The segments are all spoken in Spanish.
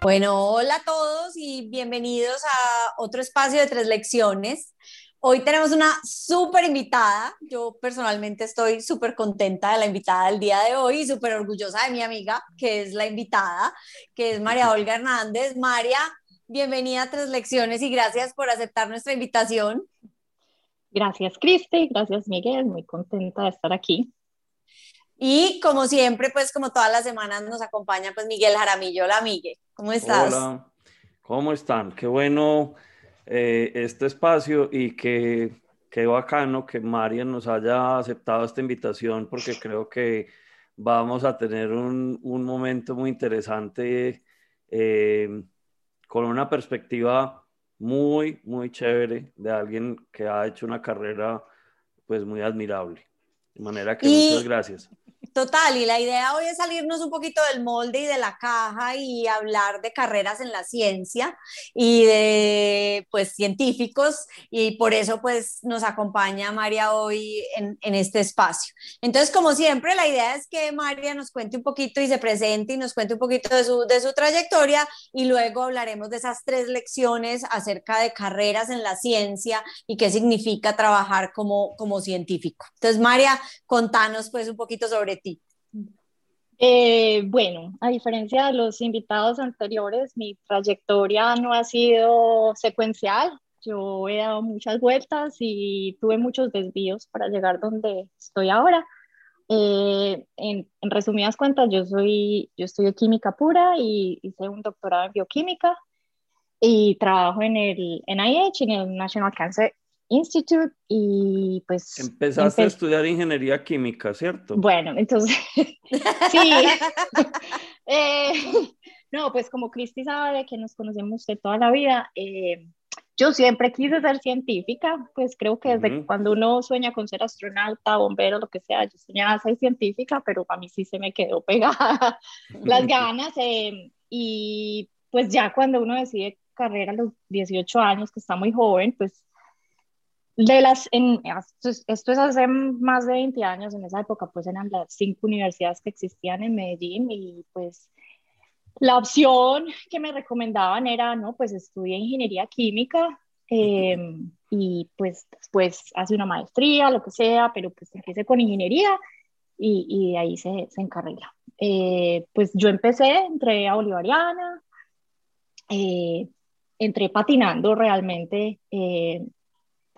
Bueno, hola a todos y bienvenidos a otro espacio de tres lecciones. Hoy tenemos una súper invitada. Yo personalmente estoy súper contenta de la invitada del día de hoy y súper orgullosa de mi amiga, que es la invitada, que es María Olga Hernández. María, bienvenida a Tres Lecciones y gracias por aceptar nuestra invitación. Gracias, Cristi. Gracias, Miguel. Muy contenta de estar aquí. Y como siempre, pues como todas las semanas nos acompaña pues Miguel Jaramillo. Hola, Miguel. ¿Cómo estás? Hola. ¿Cómo están? Qué bueno eh, este espacio y que qué bacano que María nos haya aceptado esta invitación porque creo que vamos a tener un, un momento muy interesante eh, con una perspectiva muy, muy chévere de alguien que ha hecho una carrera pues muy admirable. De manera que muchas gracias. Total, y la idea hoy es salirnos un poquito del molde y de la caja y hablar de carreras en la ciencia y de pues científicos y por eso pues nos acompaña María hoy en, en, este espacio. Entonces, como siempre, la idea es que María nos cuente un poquito y se presente y nos cuente un poquito de su, de su trayectoria y luego hablaremos de esas tres lecciones acerca de carreras en la ciencia y qué significa trabajar como, como científico. Entonces, María, contanos pues un poquito sobre ti. Eh, bueno, a diferencia de los invitados anteriores, mi trayectoria no ha sido secuencial. Yo he dado muchas vueltas y tuve muchos desvíos para llegar donde estoy ahora. Eh, en, resumidas cuentas, yo soy, yo estudio química pura y hice un doctorado en bioquímica y trabajo en el NIH, en el National Cancer Institute y pues... Empezaste a estudiar ingeniería química, ¿cierto? Bueno, entonces, sí. Eh, no, pues como Cristi sabe que nos conocemos de toda la vida, eh, yo siempre quise ser científica, pues creo que desde cuando uno sueña con ser astronauta, bombero, lo que sea, yo soñaba ser científica, pero a mí sí se me quedó pegada las ganas eh, y pues ya cuando uno decide carrera a los 18 años, que está muy joven, pues de las, en, esto, es hace más de 20 años, en esa época pues eran las cinco universidades que existían en Medellín y pues la opción que me recomendaban era, no, pues estudia ingeniería química em, y pues después hace una maestría, lo que sea, pero pues empiece con ingeniería y, y de ahí se, se encarrila. Eh, pues yo empecé, entré a Bolivariana, eh, entré patinando realmente eh,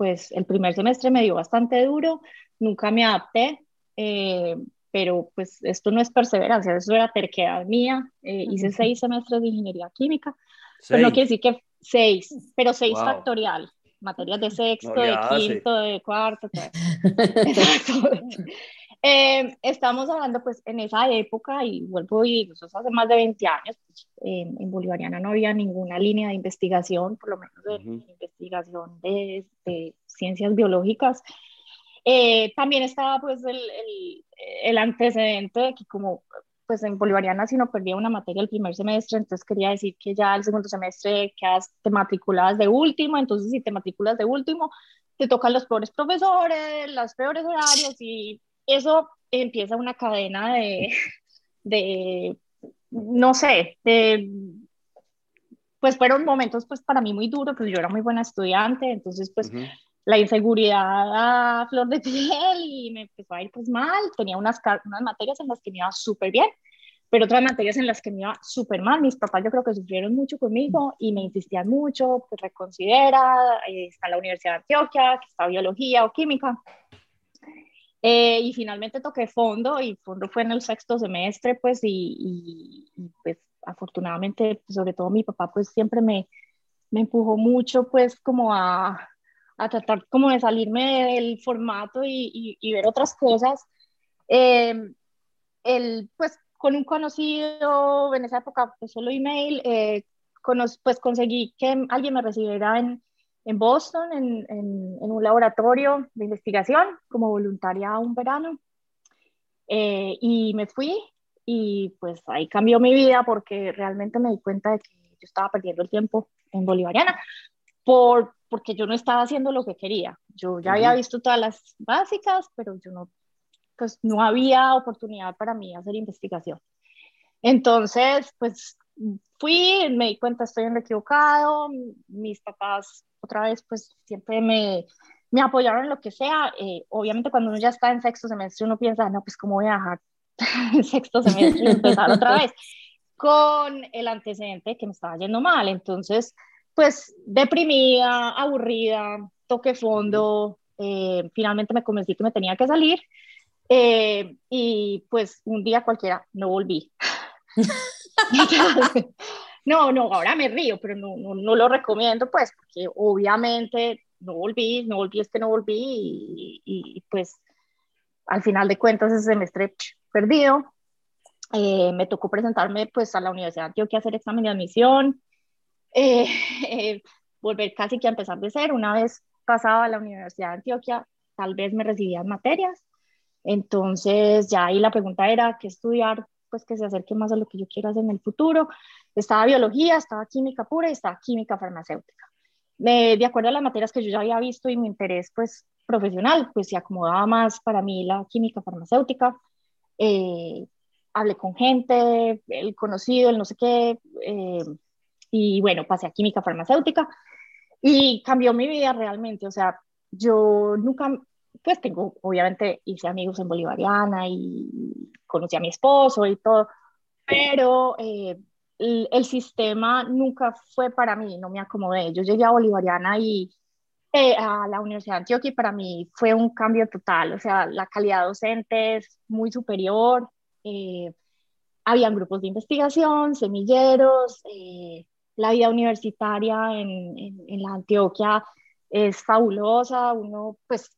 pues el primer semestre me dio bastante duro, nunca me adapté, eh, pero pues esto no es perseverancia, eso era terquedad mía. Eh, hice seis semestres de ingeniería química, pero no quiere decir que seis, pero seis factorial, materias de sexto, de quinto, de cuarto. Eh, estamos hablando pues en esa época y vuelvo y nosotros hace más de 20 años, pues, en Bolivariana no había ninguna línea de investigación, por lo menos de investigación de, de, ciencias biológicas. Eh, también estaba pues el, el, el, antecedente de que como pues en Bolivariana si no perdía una materia el primer semestre, entonces quería decir que ya el segundo semestre quedas te matriculadas de último, entonces si te matriculas de último, te tocan los peores profesores, los peores horarios y eso empieza una cadena de, de no sé, de, pues fueron momentos pues para mí muy duros, pues yo era muy buena estudiante, entonces pues la inseguridad a flor de piel y me empezó a ir pues mal, tenía unas, unas materias en las que me iba súper bien, pero otras materias en las que me iba súper mal. Mis papás yo creo que sufrieron mucho conmigo y me insistían mucho, pues reconsidera, está la Universidad de Antioquia, que está biología o química. Eh, y finalmente toqué fondo y fondo fue en el sexto semestre, pues, y, pues afortunadamente, pues, sobre todo mi papá, pues siempre me, me empujó mucho, pues, como a, a, tratar como de salirme del formato y, y ver otras cosas. Eh, el, pues, con un conocido, en esa época, pues, solo email, eh, pues conseguí que alguien me recibiera en, en Boston, en, en, un laboratorio de investigación, como voluntaria un verano. Eh, y me fui y pues ahí cambió mi vida porque realmente me di cuenta de que yo estaba perdiendo el tiempo en Bolivariana por, porque yo no estaba haciendo lo que quería. Yo ya había visto todas las básicas, pero yo no, pues no había oportunidad para mí hacer investigación. Entonces, pues fui, me di cuenta, estoy en lo equivocado, mis papás otra vez pues siempre me, me apoyaron en lo que sea. Eh, obviamente cuando uno ya está en sexto semestre uno piensa, no, pues cómo voy a dejar el sexto semestre y empezar otra vez con el antecedente que me estaba yendo mal. Entonces, pues deprimida, aburrida, toqué fondo, eh, finalmente me convencí que me tenía que salir eh, y pues un día cualquiera no volví. no, no, ahora me río, pero no, no, lo recomiendo pues porque obviamente no volví, no volví es que no volví y, pues al final de cuentas ese semestre perdido. Eh, me tocó presentarme pues a la Universidad de Antioquia a hacer examen de admisión, eh, volver casi que a empezar de cero. Una vez pasaba a la Universidad de Antioquia, tal vez me recibían materias. Entonces ya ahí la pregunta era qué estudiar, pues que se acerque más a lo que yo quiero hacer en el futuro. Estaba biología, estaba química pura y estaba química farmacéutica. de acuerdo a las materias que yo ya había visto y mi interés pues profesional, pues se acomodaba más para mí la química farmacéutica. Eh, hablé con gente, el conocido, el no sé qué, eh, y bueno, pasé a química farmacéutica y cambió mi vida realmente, o sea, yo nunca, pues tengo, obviamente hice amigos en Bolivariana y conocí a mi esposo y todo, pero eh, el, sistema nunca fue para mí, no me acomodé. Yo llegué a Bolivariana y eh, a la Universidad de Antioquia y para mí fue un cambio total, o sea, la calidad docente es muy superior, eh, habían grupos de investigación, semilleros, eh, la vida universitaria en, en, la Antioquia es fabulosa, uno pues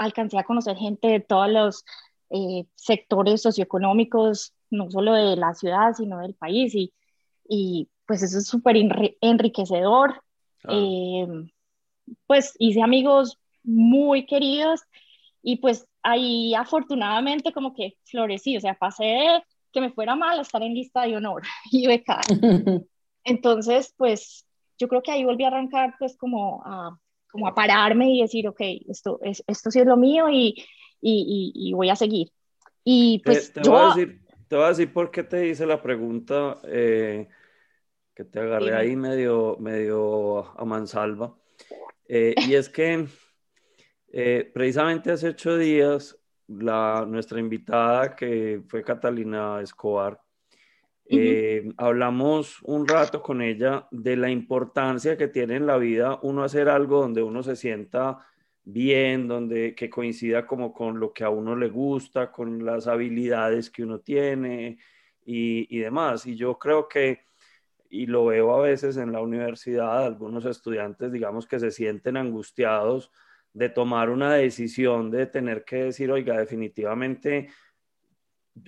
alcancé a conocer gente de todos los eh, sectores socioeconómicos, no solo de la ciudad, sino del país, y, y pues eso es súper enriquecedor. Eh, pues hice amigos muy queridos y pues ahí afortunadamente como que florecí, o sea, pasé que me fuera mal a estar en lista de honor y becar. Entonces, pues yo creo que ahí volví a arrancar pues como a, como a pararme y decir, ok, esto, es, esto sí es lo mío y, y, y, voy a seguir. Y pues te, voy a decir, te voy a decir por qué te hice la pregunta eh, que te agarré ahí medio, medio a mansalva. Eh, y es que eh, precisamente hace ocho días, la, nuestra invitada, que fue Catalina Escobar, eh, hablamos un rato con ella de la importancia que tiene en la vida uno hacer algo donde uno se sienta bien, donde que coincida como con lo que a uno le gusta, con las habilidades que uno tiene y, y demás. Y yo creo que, y lo veo a veces en la universidad, algunos estudiantes, digamos, que se sienten angustiados de tomar una decisión, de tener que decir, oiga, definitivamente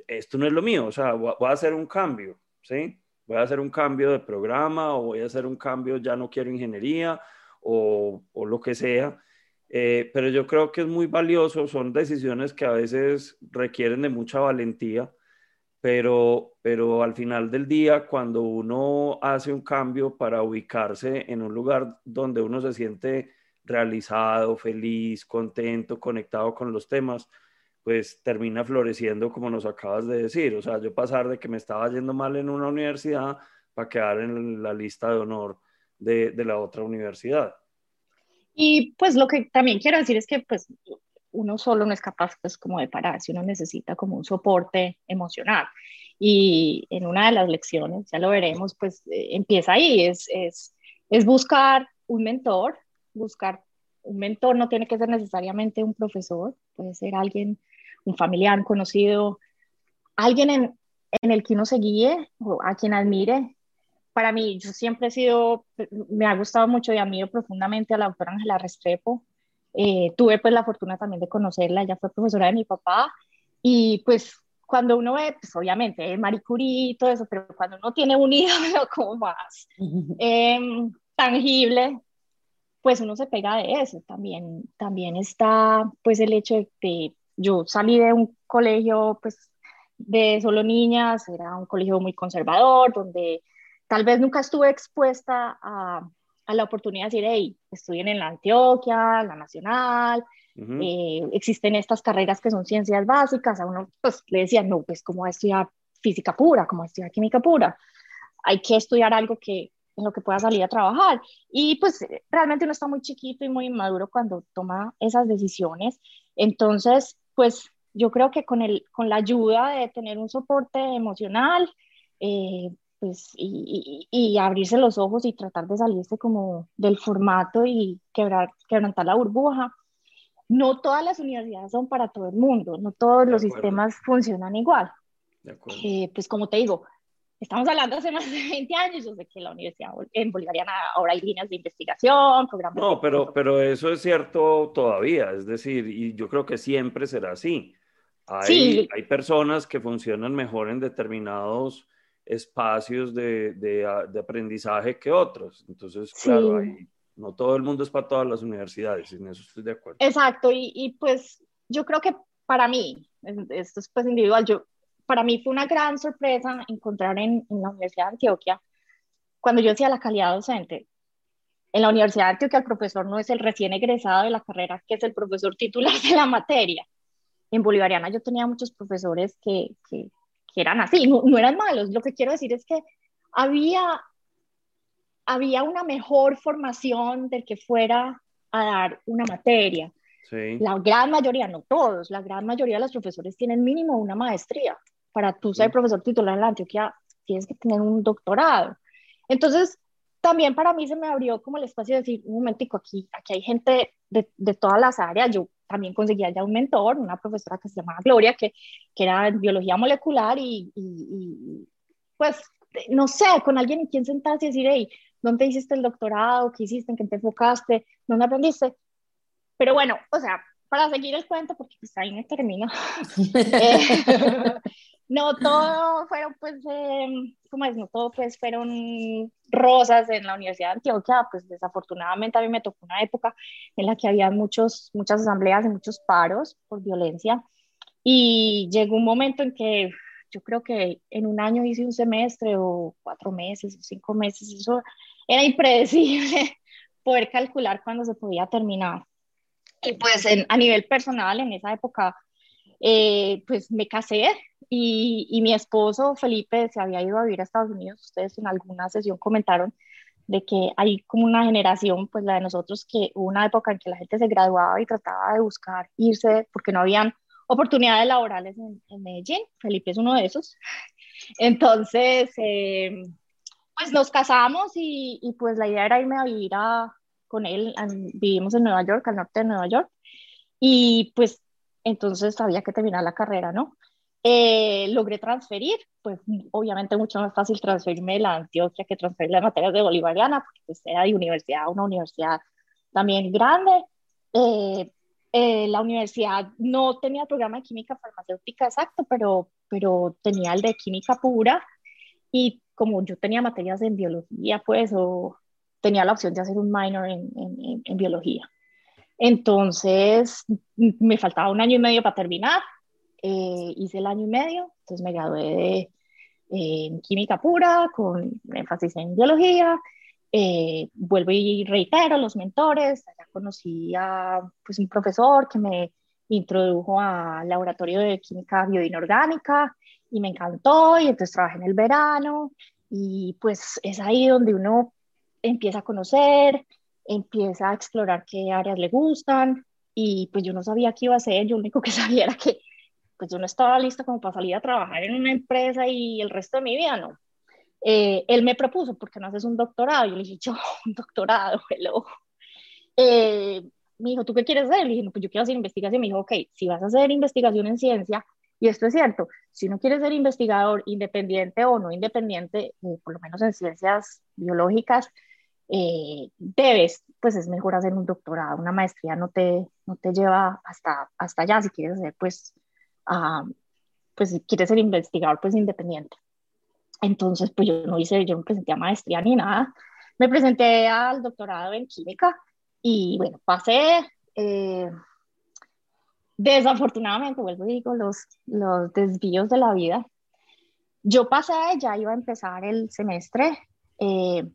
esto no es lo mío, o sea, voy a hacer un cambio, ¿sí? Voy a hacer un cambio de programa o voy a hacer un cambio, ya no quiero ingeniería o, lo que sea. Eh, pero yo creo que es muy valioso, son decisiones que a veces requieren de mucha valentía, pero, pero al final del día, cuando uno hace un cambio para ubicarse en un lugar donde uno se siente realizado, feliz, contento, conectado con los temas, pues termina floreciendo como nos acabas de decir. O sea, yo pasar de que me estaba yendo mal en una universidad para quedar en la lista de honor de, de la otra universidad. Y pues lo que también quiero decir es que pues uno solo no es capaz pues como de pararse, uno necesita como un soporte emocional. Y en una de las lecciones, ya lo veremos, pues eh, empieza ahí, es, es, es buscar un mentor, buscar un mentor no tiene que ser necesariamente un profesor, puede ser alguien, un familiar, un conocido, alguien en, en el que uno se guíe o a quien admire. Para mí, yo siempre he sido, me ha gustado mucho y admiro profundamente a la doctora Ángela Restrepo. Eh, tuve pues la fortuna también de conocerla, ella fue profesora de mi papá y pues cuando uno ve, pues obviamente Marie Curie y todo eso, pero cuando uno tiene un ídolo como más eh, tangible, pues uno se pega de eso. También, también está pues el hecho de que yo salí de un colegio pues de solo niñas, era un colegio muy conservador, donde tal vez nunca estuve expuesta a, a la oportunidad de decir, hey, estudien en la Antioquia, la Nacional, eh, existen estas carreras que son ciencias básicas, a uno pues le decían, no, pues como estudiar física pura, como estudiar química pura. hay que estudiar algo que en lo que pueda salir a trabajar. Y pues realmente uno está muy chiquito y muy inmaduro cuando toma esas decisiones. Entonces, pues yo creo que con, el, con la ayuda de tener un soporte emocional, eh, pues, y, y, abrirse los ojos y tratar de salirse como del formato y quebrar, quebrantar la burbuja. No todas las universidades son para todo el mundo, no todos los sistemas funcionan igual. Eh, pues como te digo, estamos hablando hace más de 20 años, yo sé que la universidad en Bolivariana ahora hay líneas de investigación, programas... No, pero, pero eso es cierto todavía, es decir, y yo creo que siempre será así. Hay, hay personas que funcionan mejor en determinados espacios de, de, de aprendizaje que otros. Entonces, claro, no todo el mundo es para todas las universidades, en eso estoy de acuerdo. Exacto, y, y pues yo creo que para mí, esto es pues individual, yo, para mí fue una gran sorpresa encontrar en, en la Universidad de Antioquia, cuando yo decía la calidad docente, en la Universidad de Antioquia el profesor no es el recién egresado de la carrera, que es el profesor titular de la materia. En Bolivariana yo tenía muchos profesores que, que, que eran así, no, no, eran malos. Lo que quiero decir es que había, había una mejor formación del que fuera a dar una materia. Sí. La gran mayoría, no todos, la gran mayoría de los profesores tienen mínimo una maestría. Para tú ser profesor titular en la Antioquia tienes que tener un doctorado. Entonces, también para mí se me abrió como el espacio de decir, un momentico, aquí, aquí hay gente de, de todas las áreas. Yo también conseguía ya un mentor, una profesora que se llamaba Gloria, que, que era en biología molecular y, y, pues, no sé, con alguien en quien sentarse y decir, hey, ¿dónde hiciste el doctorado? ¿Qué hiciste? ¿En qué te enfocaste? ¿Dónde aprendiste? Pero bueno, o sea, para seguir el cuento, porque pues ahí me termino. eh, no todo fueron, pues, eh, ¿cómo es? No todo, pues, fueron rosas en la Universidad de Antioquia. Pues, desafortunadamente, a mí me tocó una época en la que había muchos, muchas asambleas y muchos paros por violencia. Y llegó un momento en que yo creo que en un año hice un semestre o cuatro meses o cinco meses. Eso era impredecible poder calcular cuándo se podía terminar. Y pues en, a nivel personal, en esa época, eh, pues me casé y, y, mi esposo Felipe se había ido a vivir a Estados Unidos. Ustedes en alguna sesión comentaron de que hay como una generación, pues la de nosotros, que hubo una época en que la gente se graduaba y trataba de buscar irse porque no habían oportunidades laborales en, en Medellín. Felipe es uno de esos. Entonces, eh, pues nos casamos y, y, pues la idea era irme a vivir a, con él. Vivimos en Nueva York, al norte de Nueva York. Y pues entonces había que terminar la carrera, ¿no? Eh, logré transferir, pues obviamente mucho más fácil transferirme de la Antioquia que transferir las materias de Bolivariana, porque pues era de universidad, una universidad también grande. Eh, eh, la universidad no tenía programa de química farmacéutica exacto, pero, pero tenía el de química pura y como yo tenía materias en biología, pues, tenía la opción de hacer un minor en, en, en biología. Entonces, me faltaba un año y medio para terminar. Eh, hice el año y medio, entonces me gradué de, eh, química pura, con énfasis en biología. Eh, vuelvo y reitero los mentores. Allá conocí a pues, un profesor que me introdujo al laboratorio de química biodinorgánica y me encantó. Y entonces trabajé en el verano. Y pues es ahí donde uno empieza a conocer, empieza a explorar qué áreas le gustan y pues yo no sabía qué iba a hacer, yo lo único que sabía era que pues yo no estaba lista como para salir a trabajar en una empresa y el resto de mi vida no. Eh, él me propuso, ¿por qué no haces un doctorado? Yo le dije, yo, un doctorado, hello. Eh, me dijo, ¿tú qué quieres hacer? Le dije, no, pues yo quiero hacer investigación. Me dijo, ok, si vas a hacer investigación en ciencia, y esto es cierto, si no quieres ser investigador independiente o no independiente, eh, por lo menos en ciencias biológicas, eh, debes, pues es mejor hacer un doctorado, una maestría no te, no te lleva hasta, hasta allá si quieres ser, pues, uh, pues si quieres ser investigador, pues independiente. Entonces, pues yo no hice, yo no presenté a maestría ni nada, me presenté al doctorado en química y bueno, pasé, eh, desafortunadamente, vuelvo y digo, los, los desvíos de la vida. Yo pasé, ya iba a empezar el semestre, eh,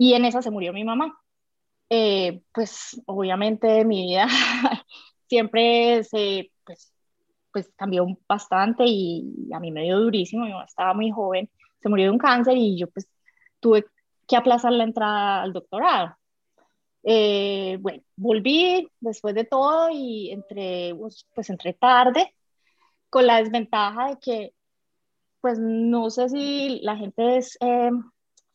y en esa se murió mi mamá. Eh, pues obviamente mi vida siempre se, pues, pues cambió bastante y a mí me dio durísimo, yo estaba muy joven, se murió de un cáncer y yo pues tuve que aplazar la entrada al doctorado. Eh, bueno, volví después de todo y entré, pues, pues entré tarde, con la desventaja de que, pues no sé si la gente es, eh,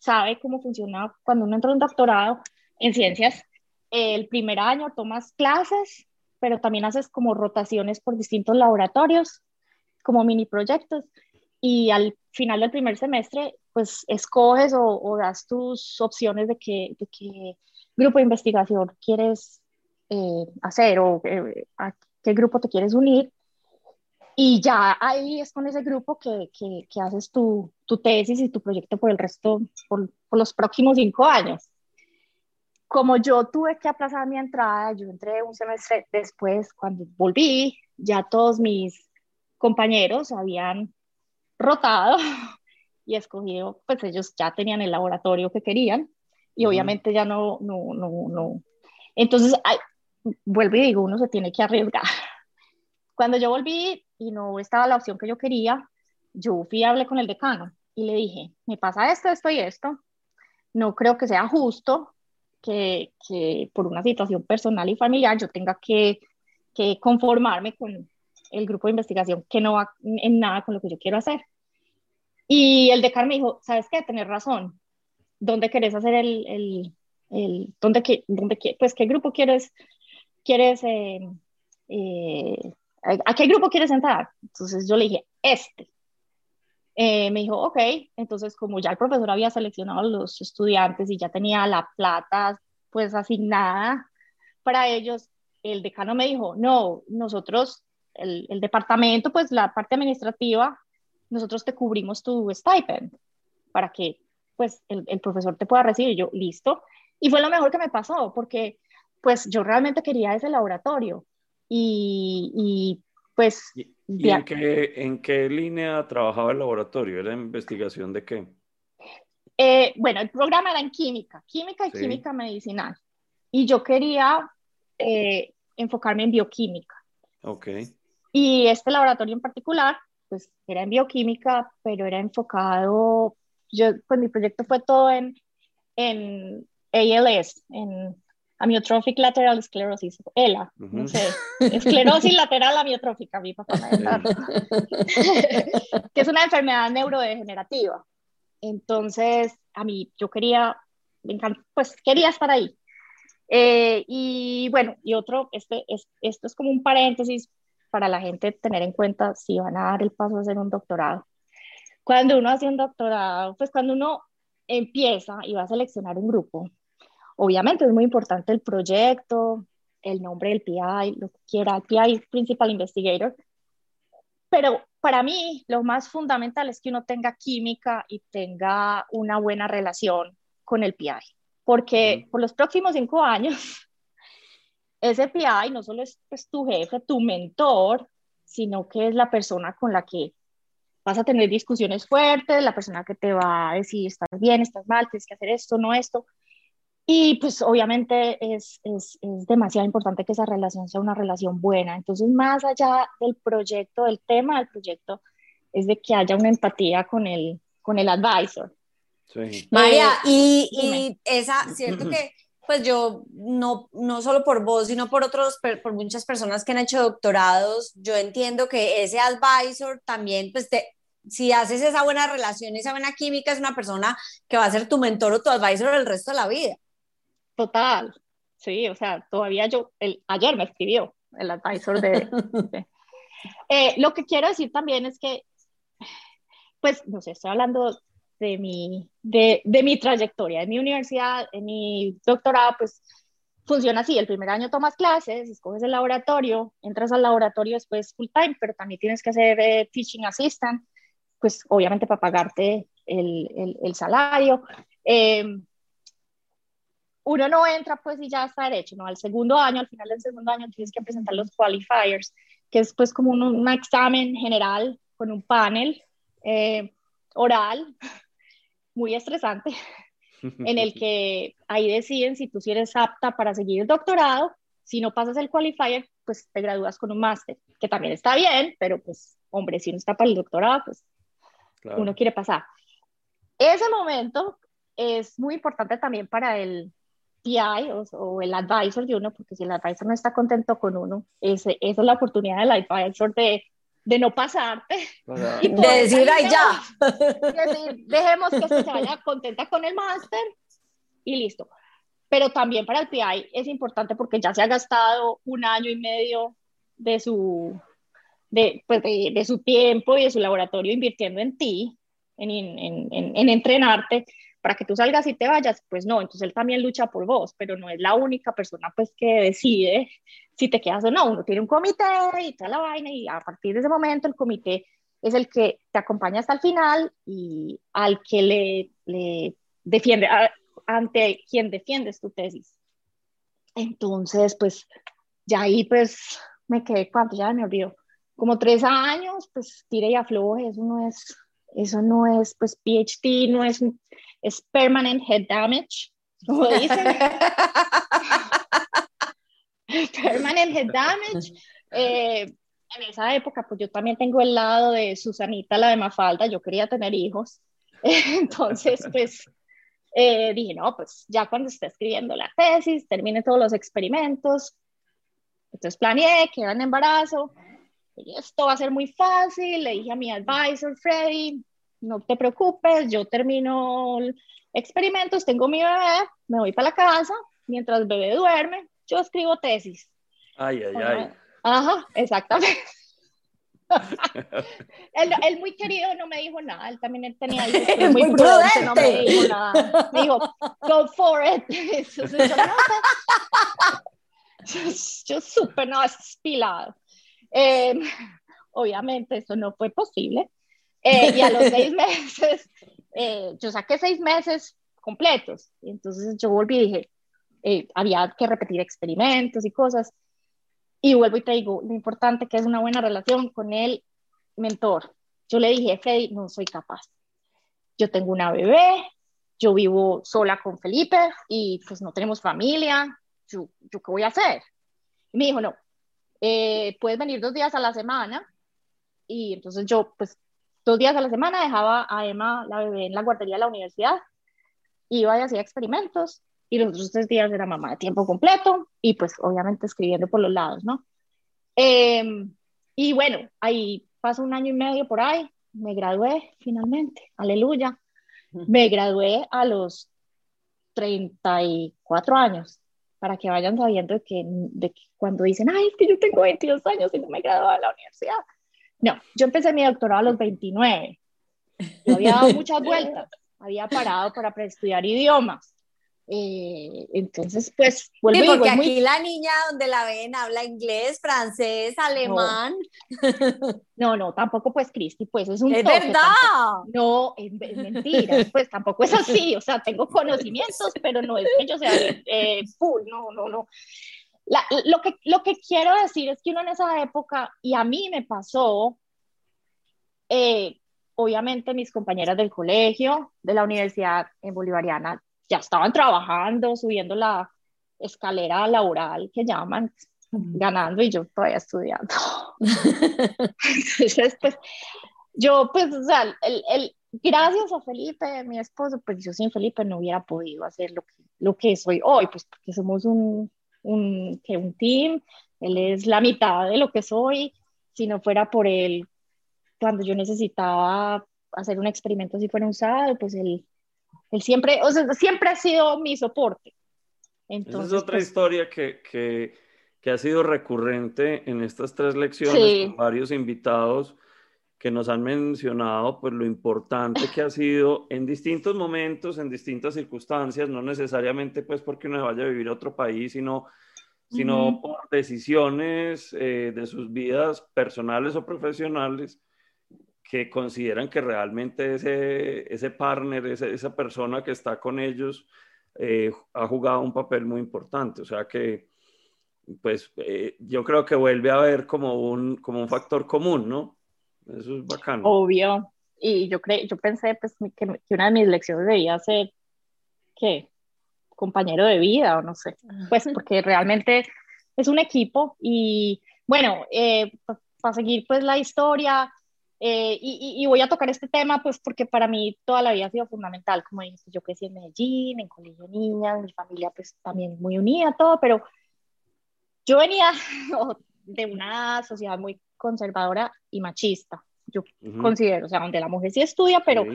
sabe cómo funciona cuando uno entra en doctorado en ciencias. El primer año tomas clases, pero también haces como rotaciones por distintos laboratorios, como mini proyectos, y al final del primer semestre, pues escoges o, das tus opciones de qué, de qué grupo de investigación quieres eh, hacer o eh, a qué grupo te quieres unir. Y ya ahí es con ese grupo que, que, que haces tu, tu, tesis y tu proyecto por el resto, por, por, los próximos cinco años. Como yo tuve que aplazar mi entrada, yo entré un semestre después, cuando volví, ya todos mis compañeros habían rotado y escogido, pues ellos ya tenían el laboratorio que querían y obviamente ya no, no, no, no. Entonces, vuelvo y digo, uno se tiene que arriesgar. Cuando yo volví y no estaba la opción que yo quería, yo fui a hablar con el decano y le dije, me pasa esto, esto y esto. No creo que sea justo que, que por una situación personal y familiar yo tenga que, que conformarme con el grupo de investigación que no va en nada con lo que yo quiero hacer. Y el decano me dijo, ¿sabes qué? Tener razón. ¿Dónde querés hacer el, el, el dónde, dónde, pues qué grupo quieres, quieres, eh, eh, a, qué grupo quieres entrar? Entonces yo le dije, este. Eh, me dijo, ok, entonces como ya el profesor había seleccionado a los estudiantes y ya tenía la plata pues asignada para ellos, el decano me dijo, no, nosotros, el, departamento, pues la parte administrativa, nosotros te cubrimos tu stipend para que pues el, profesor te pueda recibir. Yo, listo. Y fue lo mejor que me pasó, porque pues yo realmente quería ese laboratorio. Y, y pues... ¿Y, en, qué, en, qué, línea trabajaba el laboratorio? ¿Era investigación de qué? Eh, bueno, el programa era en química, química y química medicinal. Y yo quería eh, enfocarme en bioquímica. Ok. Y este laboratorio en particular, pues era en bioquímica, pero era enfocado yo, pues mi proyecto fue todo en, en ALS, en Amyotrophic Lateral Sclerosis, ELA, no sé, esclerosis lateral amiotrófica, mi papá me que es una enfermedad neurodegenerativa. Entonces, a mí, yo quería, me encanta, pues quería estar ahí. Eh, y bueno, y otro, este, es, esto es como un paréntesis para la gente tener en cuenta si van a dar el paso a hacer un doctorado cuando uno hace un doctorado, pues cuando uno empieza y va a seleccionar un grupo, obviamente es muy importante el proyecto, el nombre del PI, lo que quiera, el PI Principal Investigator, pero para mí lo más fundamental es que uno tenga química y tenga una buena relación con el PI, porque por los próximos cinco años, ese PI no solo es pues, tu jefe, tu mentor, sino que es la persona con la que vas a tener discusiones fuertes, la persona que te va a decir, estás bien, estás mal, tienes que hacer esto, no esto. Y pues obviamente es, es, es, demasiado importante que esa relación sea una relación buena. Entonces, más allá del proyecto, del tema del proyecto, es de que haya una empatía con el, con el advisor. Sí. María, eh, y, y esa, cierto que pues yo no, no solo por vos, sino por otros, por muchas personas que han hecho doctorados, yo entiendo que ese advisor también, pues te, si haces esa buena relación, esa buena química, es una persona que va a ser tu mentor o tu advisor el resto de la vida. Total, sí, o sea, todavía yo, el, ayer me escribió el advisor de... Eh, lo que quiero decir también es que, pues, no sé, estoy hablando de mi, de, de mi trayectoria, de mi universidad, en mi doctorado, pues funciona así, el primer año tomas clases, escoges el laboratorio, entras al laboratorio después full time, pero también tienes que hacer eh, teaching assistant, pues obviamente para pagarte el, el, salario. Em, uno no entra pues y ya está derecho, ¿no? Al segundo año, al final del segundo año tienes que presentar los qualifiers, que es pues como un, un examen general con un panel eh, oral, muy estresante, en el que ahí deciden si tú si eres apta para seguir el doctorado, si no pasas el qualifier, pues te gradúas con un máster, que también está bien, pero pues hombre, si no está para el doctorado, pues uno quiere pasar. ese momento es muy importante también para el PI o, el advisor de uno, porque si el advisor no está contento con uno, ese, esa es la oportunidad del advisor de, de no pasarte. Y de decir, ay, ya. Decir, dejemos que se vaya contenta con el máster y listo. Pero también para el PI es importante porque ya se ha gastado un año y medio de su, de, pues de, de su tiempo y de su laboratorio invirtiendo en ti, en, en, en, en entrenarte para que tú salgas y te vayas, pues no, entonces él también lucha por vos, pero no es la única persona pues que decide si te quedas o no, uno tiene un comité y toda la vaina y a partir de ese momento el comité es el que te acompaña hasta el final y al que le, le defiende, ante quien defiendes tu tesis. Entonces, pues ya ahí pues me quedé, ¿cuánto? Ya me olvidó. Como tres años, pues tire y afloje, eso no es, eso no es, pues PhD no es es permanent head damage, como dicen. permanent head damage. Eh, en esa época, pues yo también tengo el lado de Susanita, la de Mafalda, yo quería tener hijos. Entonces, pues eh, dije, no, pues ya cuando esté escribiendo la tesis, termine todos los experimentos. Entonces planeé, quedé en embarazo. Esto va a ser muy fácil. Le dije a mi advisor, Freddy, no te preocupes, yo termino experimentos, tengo mi bebé, me voy para la casa, mientras el bebé duerme, yo escribo tesis. Ay, ay, ay. Ajá, exactamente. él, muy querido no me dijo nada, él también tenía hijos, muy, prudente, no me dijo nada. Me dijo, go for it. yo, súper no espilado. Eh, obviamente eso no fue posible. Eh, y a los seis meses, eh, yo saqué seis meses completos. Y entonces yo volví y dije, eh, había que repetir experimentos y cosas. Y vuelvo y te digo, lo importante que es una buena relación con el mentor. Yo le dije, Freddy, no soy capaz. Yo tengo una bebé, yo vivo sola con Felipe y pues no tenemos familia. ¿Yo, yo qué voy a hacer? Y me dijo, no, puedes venir dos días a la semana. Y entonces yo pues dos días a la semana dejaba a Emma, la bebé, en la guardería de la universidad, iba y hacía experimentos, y los otros tres días era mamá de tiempo completo, y pues obviamente escribiendo por los lados, ¿no? Em, y bueno, ahí pasó un año y medio por ahí, me gradué finalmente, aleluya. Me gradué a los 34 años, para que vayan sabiendo que, de que cuando dicen, ay, es que yo tengo 22 años y no me gradué de la universidad, no, yo empecé mi doctorado a los 29. Yo había dado muchas vueltas, había parado para estudiar idiomas. Eh, entonces, pues, vuelvo sí, porque aquí la niña donde la ven habla inglés, francés, alemán. No, no, tampoco pues Cristi, pues es un Es verdad. No, es, mentira, pues tampoco es así, o sea, tengo conocimientos, pero no es que yo sea eh, full, no, no, no lo, que, lo que quiero decir es que uno en esa época, y a mí me pasó, eh, obviamente mis compañeras del colegio, de la universidad en Bolivariana, ya estaban trabajando, subiendo la escalera laboral que llaman, ganando y yo todavía estudiando. Entonces, pues, yo, pues, o sea, el, el, gracias a Felipe, mi esposo, pues yo sin Felipe no hubiera podido hacer lo que, lo que soy hoy, pues porque somos un, un, que un team, él es la mitad de lo que soy, si no fuera por él, cuando yo necesitaba hacer un experimento si fuera usado, pues él, él siempre, o sea, siempre ha sido mi soporte. Entonces, Esa es otra pues historia que, que, que, ha sido recurrente en estas tres lecciones con varios invitados que nos han mencionado pues lo importante que ha sido en distintos momentos, en distintas circunstancias, no necesariamente pues porque uno vaya a vivir a otro país, sino, sino por decisiones eh, de sus vidas personales o profesionales que consideran que realmente ese, ese partner, esa persona que está con ellos, eh, ha jugado un papel muy importante. O sea que, pues eh, yo creo que vuelve a haber como un, como un factor común, ¿no? Eso es bacano. Obvio. Y yo, cre yo pensé pues, que, una de mis lecciones debía ser que compañero de vida o no sé, pues porque realmente es un equipo y bueno, eh, para seguir pues la historia, Eh, y, y, voy a tocar este tema, pues porque para mí toda la vida ha sido fundamental. Como dijiste, yo crecí en Medellín, en colegio de niñas, mi familia pues también muy unida, todo, pero yo venía de una sociedad muy conservadora y machista, yo considero, o sea, donde la mujer sí estudia, pero,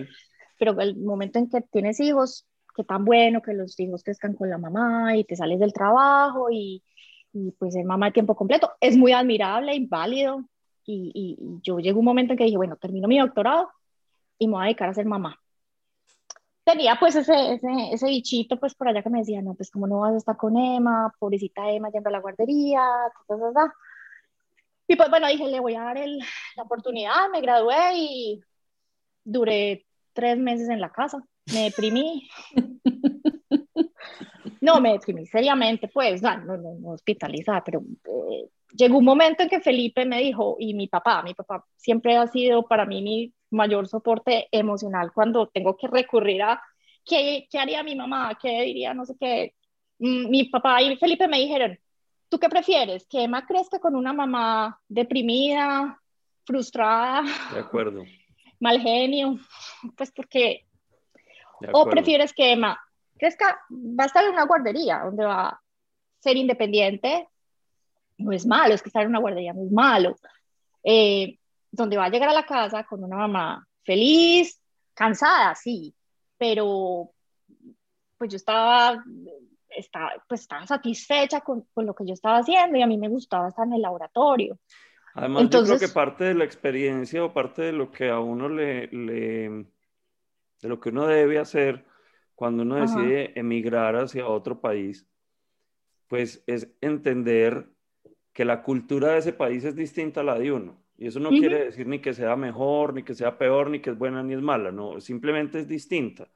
pero el momento en que tienes hijos, que tan bueno que los hijos crezcan con la mamá y te sales del trabajo y, y pues es mamá a tiempo completo, es muy admirable y válido, y, yo llegué un momento en que dije, bueno, termino mi doctorado y me voy a dedicar a ser mamá. Tenía pues ese, ese, ese bichito pues por allá que me decía, no, pues cómo no vas a estar con Emma, pobrecita Emma yendo a la guardería, Y pues bueno, dije, le voy a dar el, la oportunidad, me gradué y duré tres meses en la casa, me deprimí. no, me deprimí seriamente, pues, no, no, no hospitalizada, pero eh, llegó un momento en que Felipe me dijo, y mi papá, mi papá siempre ha sido para mí mi mayor soporte emocional cuando tengo que recurrir a qué, qué haría mi mamá, qué diría, no sé qué. Mm, mi papá y Felipe me dijeron, ¿tú qué prefieres? ¿Que Emma crezca con una mamá deprimida, frustrada? De acuerdo. Mal genio, pues porque... O prefieres que Emma crezca, va a estar en una guardería donde va a ser independiente, no es malo, es que estar en una guardería no es malo. Eh, donde va a llegar a la casa con una mamá feliz, cansada, sí, pero pues yo estaba, estaba, pues estaba satisfecha con, con, lo que yo estaba haciendo y a mí me gustaba estar en el laboratorio. Además, yo creo que parte de la experiencia o parte de lo que a uno le, le de lo que uno debe hacer cuando uno decide emigrar hacia otro país, pues es entender que la cultura de ese país es distinta a la de uno. Y eso no quiere decir ni que sea mejor, ni que sea peor, ni que es buena ni es mala, no, simplemente es distinta.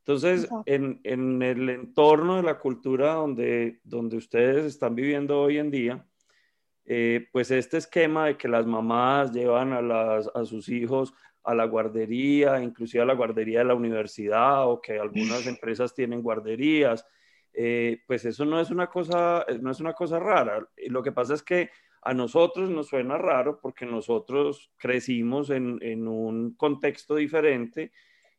Entonces, en, en, el entorno de la cultura donde, donde ustedes están viviendo hoy en día, eh, pues este esquema de que las mamás llevan a, las, a sus hijos a la guardería, inclusive a la guardería de la universidad, o que algunas empresas tienen guarderías, eh, pues eso no es una cosa, eh, no es una cosa rara. Lo que pasa es que a nosotros nos suena raro porque nosotros crecimos en, en un contexto diferente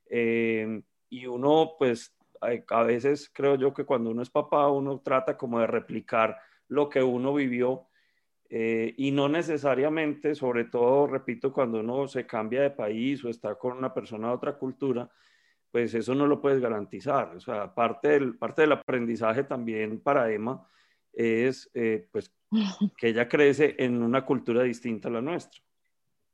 eh, y uno, pues, a veces creo yo que cuando uno es papá, uno trata como de replicar lo que uno vivió y no necesariamente, sobre todo, repito, cuando uno se cambia de país o está con una persona de otra cultura, pues eso no lo puedes garantizar. O sea, parte del, parte del aprendizaje también para Emma es eh, pues que ella crece en una cultura distinta a la nuestra.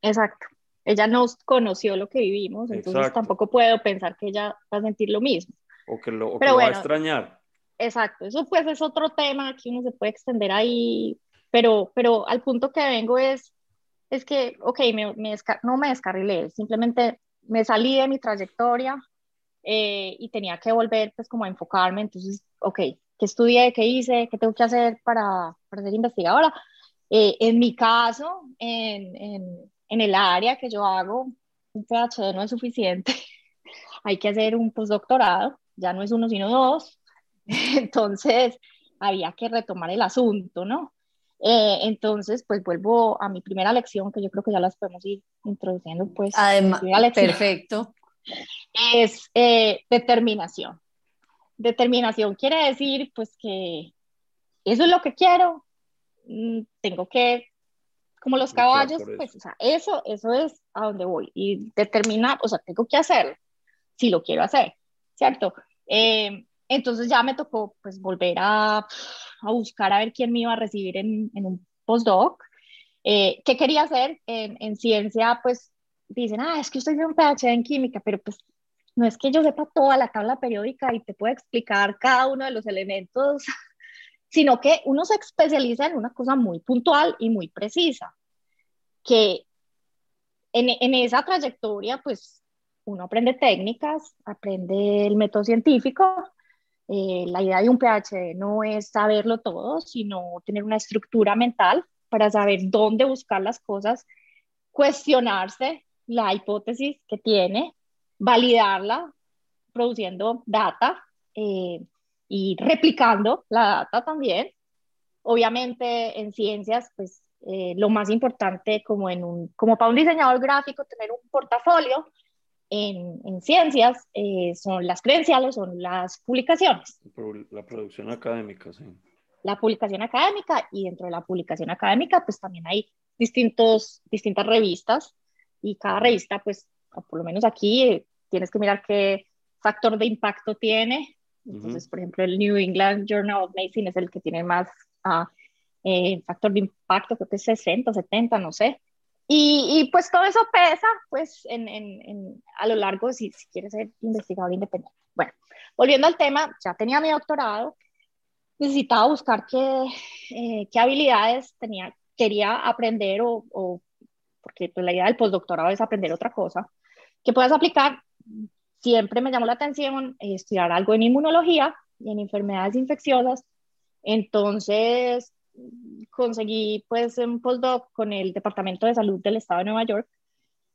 Exacto. Ella no conoció lo que vivimos, entonces tampoco puedo pensar que ella va a sentir lo mismo. O que lo, va a extrañar. Exacto, eso pues es otro tema que uno se puede extender ahí, pero, pero al punto que vengo es, es que, ok, me, me no me descarrilé, simplemente me salí de mi trayectoria, eh, y tenía que volver pues como a enfocarme, entonces, ok, ¿qué estudié? ¿Qué hice? ¿Qué tengo que hacer para, para ser investigadora? Eh, en mi caso, en, en, en, el área que yo hago, un PhD no es suficiente, hay que hacer un postdoctorado, ya no es uno sino dos, entonces había que retomar el asunto, ¿no? Eh, entonces, pues vuelvo a mi primera lección, que yo creo que ya las podemos ir introduciendo, pues. Además, perfecto es eh, determinación. Determinación quiere decir, pues, que eso es lo que quiero, mm, tengo que, como los caballos, pues, o sea, eso, eso es a donde voy. Y determinar, o sea, tengo que hacerlo, si lo quiero hacer, ¿cierto? Eh, entonces ya me tocó, pues, volver a, a, buscar a ver quién me iba a recibir en, en un postdoc. Eh, ¿Qué quería hacer en, en ciencia? Pues dicen, ah, es que usted tiene un PhD en química, pero pues no es que yo sepa toda la tabla periódica y te pueda explicar cada uno de los elementos, sino que uno se especializa en una cosa muy puntual y muy precisa, que en, en esa trayectoria, pues uno aprende técnicas, aprende el método científico. Eh, la idea de un PhD no es saberlo todo, sino tener una estructura mental para saber dónde buscar las cosas, cuestionarse la hipótesis que tiene, validarla produciendo data eh, y replicando la data también. Obviamente en ciencias, pues eh, lo más importante como, en un, como para un diseñador gráfico tener un portafolio en, en ciencias eh, son las credenciales, son las publicaciones. La producción académica, sí. La publicación académica y dentro de la publicación académica pues también hay distintos, distintas revistas y cada revista pues por lo menos aquí eh, tienes que mirar qué factor de impacto tiene. Entonces, por ejemplo, el New England Journal of Medicine es el que tiene más uh, eh, factor de impacto, creo que es 60, 70, no sé. Y, y pues todo eso pesa, pues, en, en, a lo largo, si, si quieres ser investigador independiente. Bueno, volviendo al tema, ya tenía mi doctorado, necesitaba buscar qué, eh, qué habilidades tenía, quería aprender o, o porque pues, la idea del postdoctorado es aprender otra cosa, que puedas aplicar. Siempre me llamó la atención estudiar algo en inmunología y en enfermedades infecciosas. Entonces, conseguí pues un postdoc con el Departamento de Salud del Estado de Nueva York.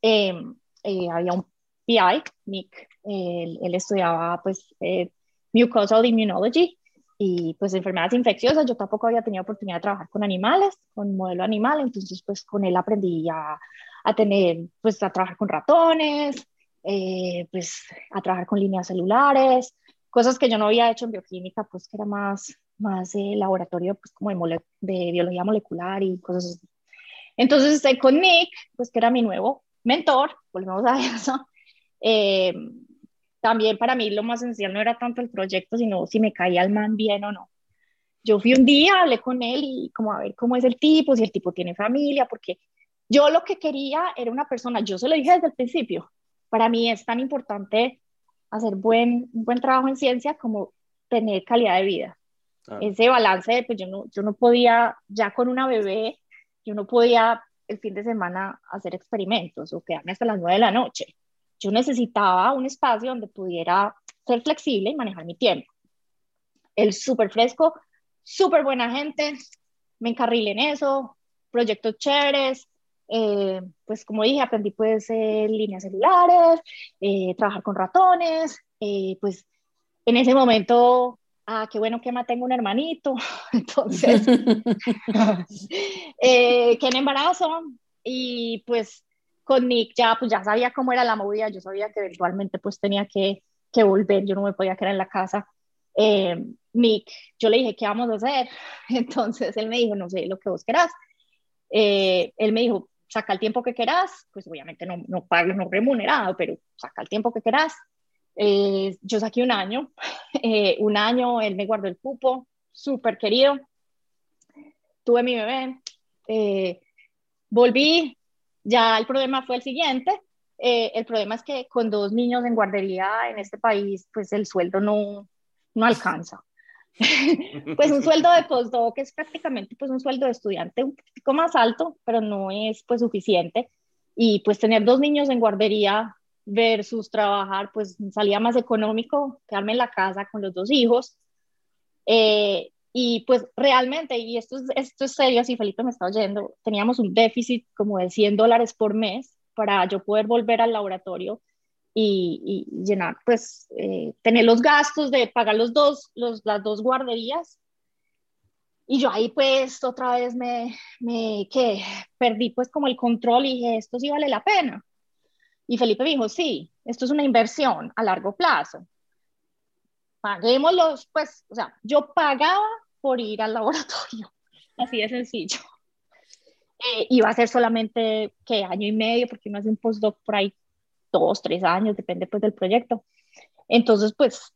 Em, eh, había un PI, Nick, él, estudiaba pues eh, mucosal immunology y pues enfermedades infecciosas. Yo tampoco había tenido oportunidad de trabajar con animales, con modelo animal, entonces pues con él aprendí a, a tener, pues a trabajar con ratones, eh, pues a trabajar con líneas celulares, cosas que yo no había hecho en bioquímica, pues que era más, más de laboratorio, pues como de, de biología molecular y cosas así. Entonces, eh, con Nick, pues que era mi nuevo mentor, volvemos a eso, eh, también para mí lo más esencial no era tanto el proyecto, sino si me caía el man bien o no. Yo fui un día, hablé con él y como a ver cómo es el tipo, si el tipo tiene familia, porque yo lo que quería era una persona, yo se lo dije desde el principio, para mí es tan importante hacer buen, buen trabajo en ciencia como tener calidad de vida. Ese balance, pues yo no, yo no podía, ya con una bebé, yo no podía el fin de semana hacer experimentos o quedarme hasta las nueve de la noche. Yo necesitaba un espacio donde pudiera ser flexible y manejar mi tiempo. El súper fresco, súper buena gente, me encarrilé en eso, proyectos chéveres, eh, pues como dije, aprendí pues eh, líneas celulares, eh, trabajar con ratones, pues en ese momento, ah, qué bueno que me tengo un hermanito, entonces, qué en embarazo, y pues con Nick ya, pues ya sabía cómo era la movida, yo sabía que eventualmente pues tenía que, que volver, yo no me podía quedar en la casa. Nick, yo le dije, ¿qué vamos a hacer? Entonces él me dijo, no sé, lo que vos querás. él me dijo, saca el tiempo que quieras, pues obviamente no, no pago, no remunerado, pero saca el tiempo que quieras. Eh, yo saqué un año, eh, un año, él me guardó el cupo, súper querido. Tuve mi bebé, eh, volví, ya el problema fue el siguiente. el problema es que con dos niños en guardería en este país, pues el sueldo no, no alcanza. pues un sueldo de postdoc es prácticamente pues un sueldo de estudiante un poco más alto, pero no es pues suficiente. Y pues tener dos niños en guardería versus trabajar, pues salía más económico quedarme en la casa con los dos hijos. Eh, y pues realmente, y esto es, esto es serio, si Felipe me está oyendo, teníamos un déficit como de 100 dólares por mes para yo poder volver al laboratorio y, llenar, pues, eh, tener los gastos de pagar los dos, los, las dos guarderías. Y yo ahí pues otra vez me, me que perdí pues como el control y dije, esto sí vale la pena. Y Felipe dijo, sí, esto es una inversión a largo plazo. Paguémoslos, pues, o sea, yo pagaba por ir al laboratorio, así de sencillo. Eh, iba a ser solamente, que Año y medio, porque uno hace un postdoc por ahí dos, tres años, depende pues del proyecto. Entonces, pues,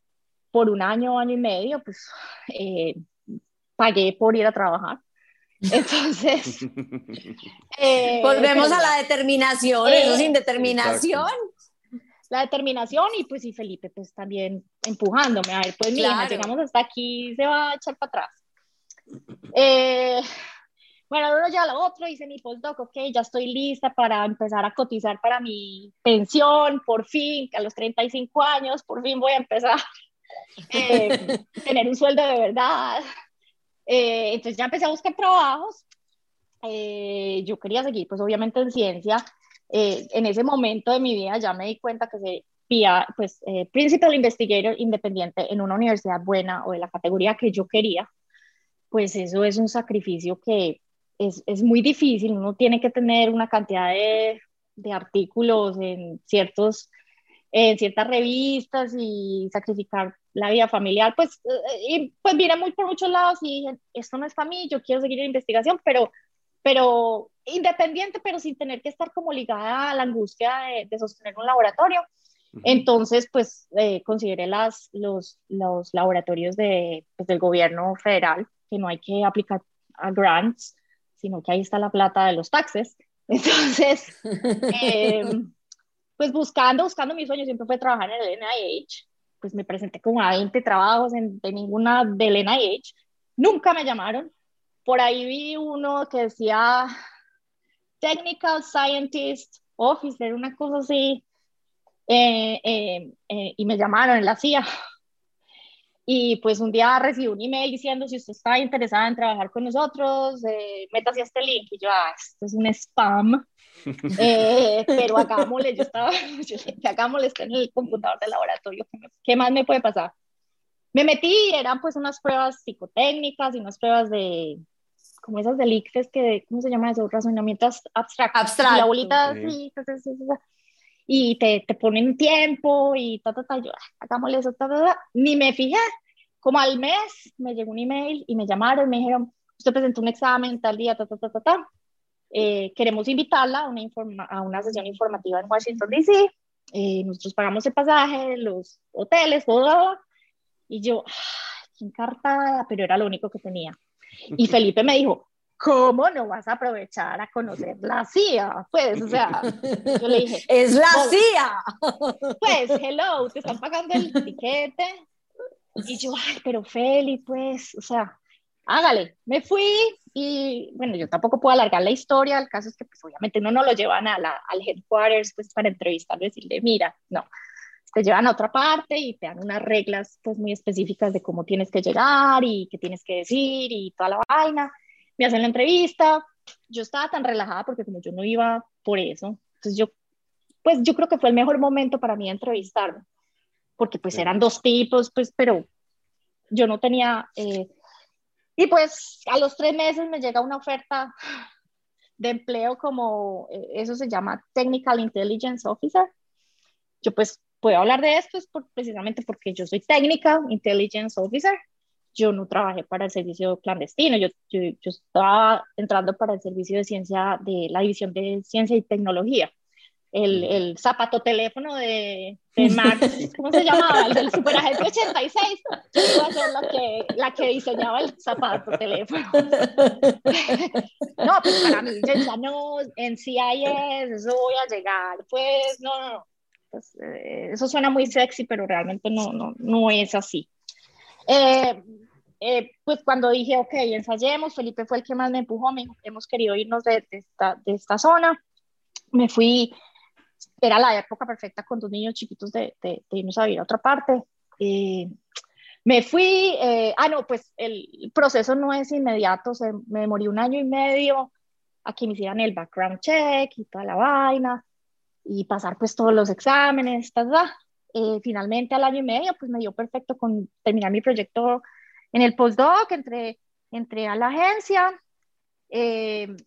por un año, año y medio, pues, eh, pagué por ir a trabajar. Entonces, eh, volvemos a la determinación, eso sin determinación. La determinación y pues y Felipe pues también empujándome, a ver, pues mira, llegamos hasta aquí, se va a echar para atrás. Eh, bueno, uno ya lo otro, hice mi postdoc, ok, ya estoy lista para empezar a cotizar para mi pensión, por fin, a los 35 años, por fin voy a empezar a eh, tener un sueldo de verdad. Eh, entonces ya empecé a buscar trabajos. Eh, yo quería seguir, pues obviamente en ciencia. en ese momento de mi vida ya me di cuenta que se pues, Principal Investigator independiente en una universidad buena o de la categoría que yo quería, pues eso es un sacrificio que es, es, muy difícil, uno tiene que tener una cantidad de, de artículos en ciertos en ciertas revistas y sacrificar la vida familiar, pues, eh, y, pues viene muy por muchos lados y esto no es para mí, yo quiero seguir en investigación, pero, pero independiente, pero sin tener que estar como ligada a la angustia de, sostener un laboratorio. Entonces, pues eh, consideré las, los, los laboratorios de, pues, del gobierno federal, que no hay que aplicar a grants, sino que ahí está la plata de los taxes. Entonces, eh, pues buscando, buscando mis sueños, siempre fue trabajar en el NIH, pues me presenté como a 20 trabajos en, de ninguna del NIH, nunca me llamaron, por ahí vi uno que decía Technical Scientist Officer, una cosa así, eh, eh, eh, y me llamaron en la CIA. Y pues un día recibí un email diciendo si usted está interesada en trabajar con nosotros, eh, métase a este link. Y yo, ah, esto es un spam. Eh, pero hagámosle, yo estaba, yo dije, hagámosle, está en el computador del laboratorio, ¿qué más me puede pasar? Me metí y eran pues unas pruebas psicotécnicas y unas pruebas de, como esas del ICFES, que, ¿cómo se llama eso? Razonamientos abstractos. Abstracto. La bolita, sí, y te, te ponen tiempo y ta, ta, ta, yo, hagámosle eso, ta, ta, ta, ni me fijé. Como al mes me llegó un email y me llamaron, me dijeron, usted presentó un examen tal día, ta, ta, ta, ta, ta. Eh, queremos invitarla a una, a una sesión informativa en Washington, D.C. Eh, nosotros pagamos el pasaje, los hoteles, todo. Y yo, qué encartada, pero era lo único que tenía. Y Felipe me dijo, ¿cómo no vas a aprovechar a conocer la CIA? Pues, o sea, yo le dije, es la CIA. Pues, hello, te están pagando el tiquete. Y yo, ay, pero Feli, pues, o sea, hágale. Me fui y, bueno, yo tampoco puedo alargar la historia. El caso es que, pues, obviamente no nos lo llevan a la, al headquarters, pues, para entrevistarlo y decirle, mira, no, te llevan a otra parte y te dan unas reglas, pues, muy específicas de cómo tienes que llegar y qué tienes que decir y toda la vaina. Me hacen la entrevista. Yo estaba tan relajada porque como yo no iba por eso, entonces yo, pues, yo creo que fue el mejor momento para mí entrevistarme porque pues eran dos tipos, pues, pero yo no tenía... Eh, y pues a los tres meses me llega una oferta de empleo como, eh, eso se llama Technical Intelligence Officer. Yo pues puedo hablar de esto es precisamente porque yo soy Technical Intelligence Officer. Yo no trabajé para el servicio clandestino, yo, yo, yo estaba entrando para el servicio de ciencia de la División de Ciencia y Tecnología el, el zapato teléfono de, de Max, ¿cómo se llamaba? El del Superagente 86. Yo iba a ser la que, la que diseñaba el zapato teléfono. no, pues para mí, yo ya no, en CIS, eso voy a llegar. Pues no, no, no. Pues, eh, eso suena muy sexy, pero realmente no, no, no es así. Eh, eh, pues cuando dije, ok, ensayemos, Felipe fue el que más me empujó, me hemos querido irnos de, de, esta, de esta zona. Me fui era la época perfecta con dos niños chiquitos de, de, irnos a vivir a otra parte. Eh, me fui, eh, ah, no, pues el proceso no es inmediato, se, me morí un año y medio a que me hicieran el background check y toda la vaina y pasar pues todos los exámenes, eh, finalmente al año y medio pues me dio perfecto con terminar mi proyecto en el postdoc, entré, entré a la agencia,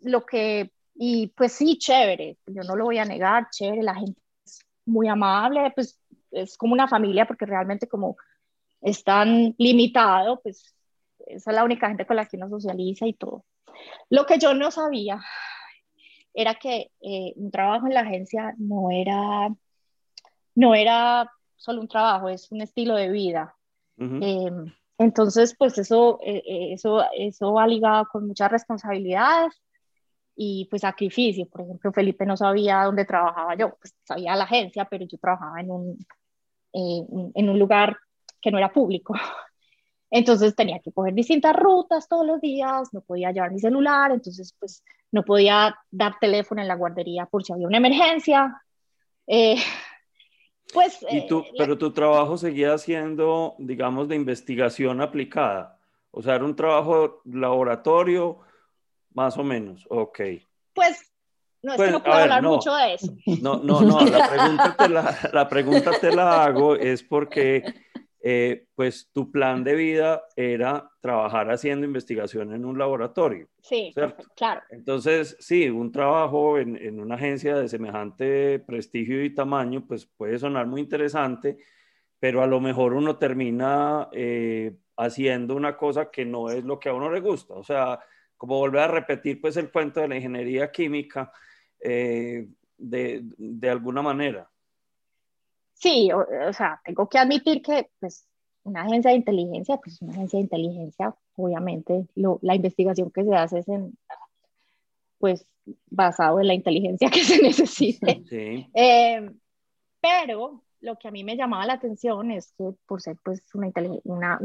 lo que y pues sí, chévere, yo no lo voy a negar, chévere, la gente es muy amable, pues es como una familia porque realmente como es tan limitado, pues esa es la única gente con la que uno socializa y todo. Lo que yo no sabía era que eh, un trabajo en la agencia no era, no era solo un trabajo, es un estilo de vida. Em, entonces, pues eso, eh, eh, eso, eso va ligado con muchas responsabilidades y pues sacrificio. Por ejemplo, Felipe no sabía dónde trabajaba yo, pues sabía la agencia, pero yo trabajaba en un, eh, en un lugar que no era público. Entonces tenía que coger distintas rutas todos los días, no podía llevar mi celular, entonces pues no podía dar teléfono en la guardería por si había una emergencia. Eh, pues, ¿Y tú, eh, pero tu trabajo seguía siendo, digamos, de investigación aplicada. O sea, era un trabajo laboratorio más o menos, ok. Pues no, es que pues, no puedo hablar mucho de eso. No, no, no, la pregunta te la, la, pregunta te la hago es porque eh, pues tu plan de vida era trabajar haciendo investigación en un laboratorio. Sí, claro. Entonces, sí, un trabajo en, en, una agencia de semejante prestigio y tamaño, pues puede sonar muy interesante, pero a lo mejor uno termina eh, haciendo una cosa que no es lo que a uno le gusta. O sea, como volver a repetir pues el cuento de la ingeniería química eh, de, de alguna manera. Sí, o, sea, tengo que admitir que pues una agencia de inteligencia, pues una agencia de inteligencia, obviamente la investigación que se hace es en, pues basado en la inteligencia que se necesite. Sí. Eh, pero lo que a mí me llamaba la atención es que por ser pues una, una,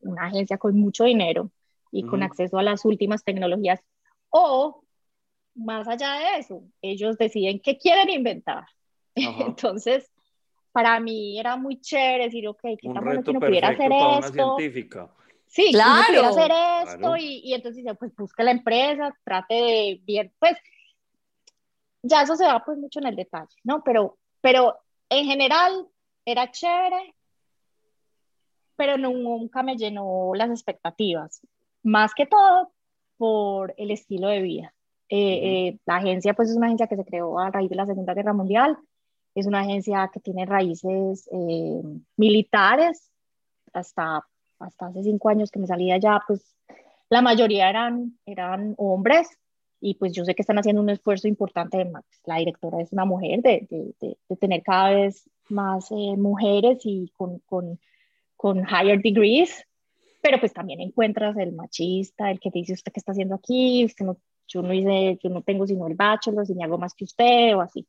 una agencia con mucho dinero y con acceso a las últimas tecnologías, o más allá de eso, ellos deciden qué quieren inventar. Entonces, para mí era muy chévere decir, ok, ¿qué tan bueno que no pudiera hacer esto? científica. Sí, claro. pudiera hacer esto y, y, entonces dice, pues busque la empresa, trate de bien, pues ya eso se va pues mucho en el detalle, ¿no? Pero, pero en general era chévere, pero nunca me llenó las expectativas, más que todo por el estilo de vida. Eh, eh, la agencia pues es una agencia que se creó a raíz de la Segunda Guerra Mundial, es una agencia que tiene raíces eh, militares. Hasta, hasta hace cinco años que me salí de allá, pues la mayoría eran, eran hombres y pues yo sé que están haciendo un esfuerzo importante. La directora es una mujer, de, de, de, tener cada vez más eh, mujeres y con, con, con higher degrees, pero pues también encuentras el machista, el que dice usted qué está haciendo aquí, usted no, yo no hice, yo no tengo sino el bachelor, si me hago más que usted o así.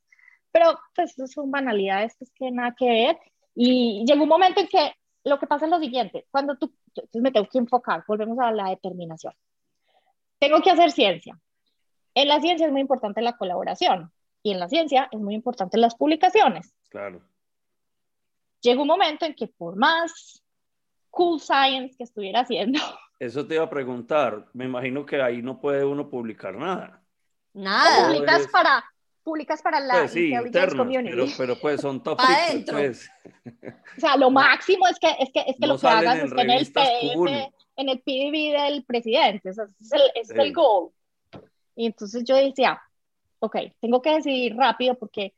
Pero pues son banalidades pues, que nada que ver. Y llegó un momento en que lo que pasa es lo siguiente, cuando tú, entonces me tengo que enfocar, volvemos a la determinación. Tengo que hacer ciencia. En la ciencia es muy importante la colaboración y en la ciencia es muy importante las publicaciones. Claro. Llegó un momento en que por más cool science que estuviera haciendo. Eso te iba a preguntar. Me imagino que ahí no puede uno publicar nada. Nada. Publicas para públicas para la pues sí, intelligence community. Pero, pero, pues son top pues. O sea, lo máximo es que, es que, es que lo que hagas es que en el, PDF, en el PDB del presidente, o sea, ese es el, es el goal. Y entonces yo decía, ok, tengo que decidir rápido porque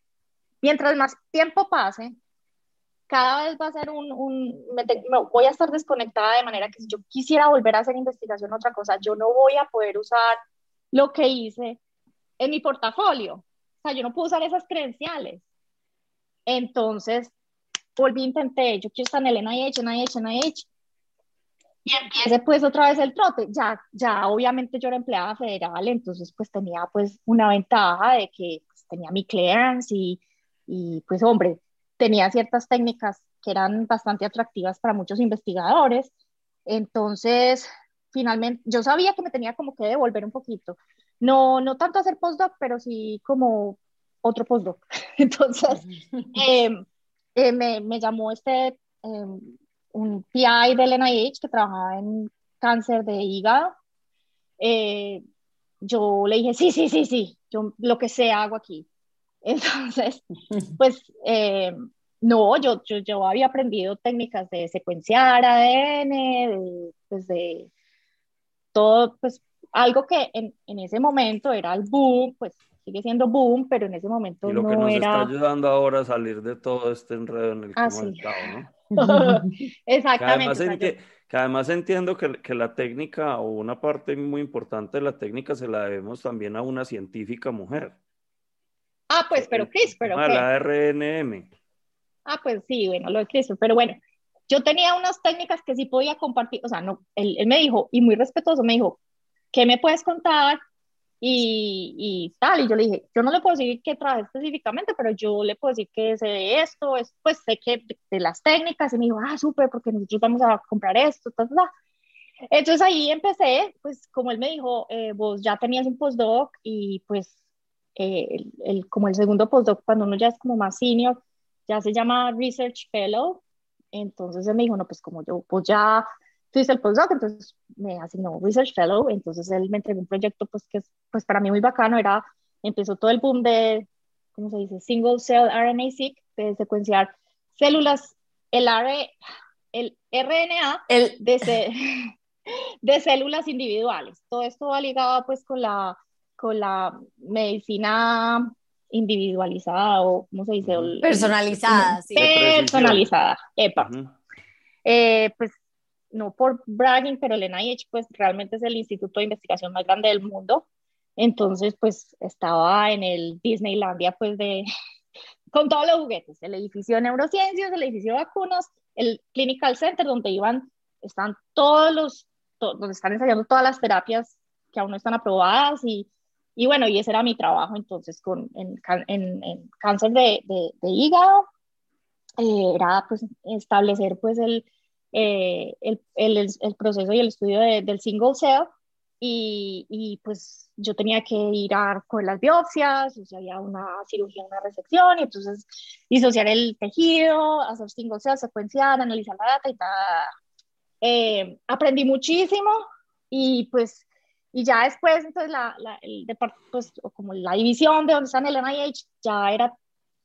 mientras más tiempo pase, cada vez va a ser un, un me, voy a estar desconectada de manera que si yo quisiera volver a hacer investigación otra cosa, yo no voy a poder usar lo que hice en mi portafolio sea, yo no puedo usar esas credenciales. Entonces, volví, intenté, yo quiero estar en el NIH, NIH, NIH, y empiece pues otra vez el trote. Ya, ya obviamente yo era empleada federal, entonces pues tenía pues una ventaja de que pues, tenía mi clearance y, y pues hombre, tenía ciertas técnicas que eran bastante atractivas para muchos investigadores. Entonces, finalmente, yo sabía que me tenía como que devolver un poquito. No, no tanto hacer postdoc, pero sí como otro postdoc. Entonces, em, eh, me, me, llamó este, em, un PI del NIH que trabajaba en cáncer de hígado. Eh, yo le dije, sí, sí, sí, sí, yo lo que sea hago aquí. Entonces, pues, em, no, yo, yo, yo, había aprendido técnicas de secuenciar ADN, de, pues de todo, pues algo que en, en, ese momento era el boom, pues sigue siendo boom, pero en ese momento y lo que nos está ayudando ahora a salir de todo este enredo en el que ah, hemos estado, ¿no? Exactamente. Que además, entiendo que, que, la técnica o una parte muy importante de la técnica se la debemos también a una científica mujer. Ah, pues, pero CRISPR, A la RNM. Ah, pues sí, bueno, lo de CRISPR, pero bueno, yo tenía unas técnicas que sí podía compartir, o sea, no, él, él me dijo, y muy respetuoso, me dijo, ¿qué me puedes contar? Y, y, tal, y yo le dije, yo no le puedo decir qué traje específicamente, pero yo le puedo decir que sé de esto, es, pues sé que de, las técnicas, y me dijo, ah, súper, porque nosotros vamos a comprar esto, tal, tal. Entonces ahí empecé, pues como él me dijo, eh, vos ya tenías un postdoc y pues eh, el, el, como el segundo postdoc, cuando uno ya es como más senior, ya se llama Research Fellow. Entonces él me dijo, no, pues como yo pues ya hice el postdoc, entonces me asignó Research Fellow, entonces él me entregó un proyecto pues que es pues para mí muy bacano, era, empezó todo el boom de, ¿cómo se dice? Single Cell RNA-seq, de secuenciar células, el, el RNA de, de células individuales. Todo esto va ligado pues con la, con la medicina individualizada o, ¿cómo se dice? Personalizada, sí. Personalizada, epa. Eh, pues no por bragging, pero el NIH pues realmente es el instituto de investigación más grande del mundo. Entonces pues estaba en el Disneylandia pues de, con todos los juguetes, el edificio de neurociencias, el edificio de vacunas, el Clinical Center donde iban, están todos los, donde están ensayando todas las terapias que aún no están aprobadas y y bueno, y ese era mi trabajo entonces con, en, en, cáncer de, de, hígado. Eh, era pues establecer pues el, eh, el, el, el, proceso y el estudio del single cell y, y, pues yo tenía que ir a con las biopsias, o sea, había una cirugía, una resección, y entonces disociar el tejido, hacer single cell, secuenciar, analizar la data y tal. Eh, aprendí muchísimo y pues y ya después, entonces, la, la el pues, como la división de donde está en el NIH, ya era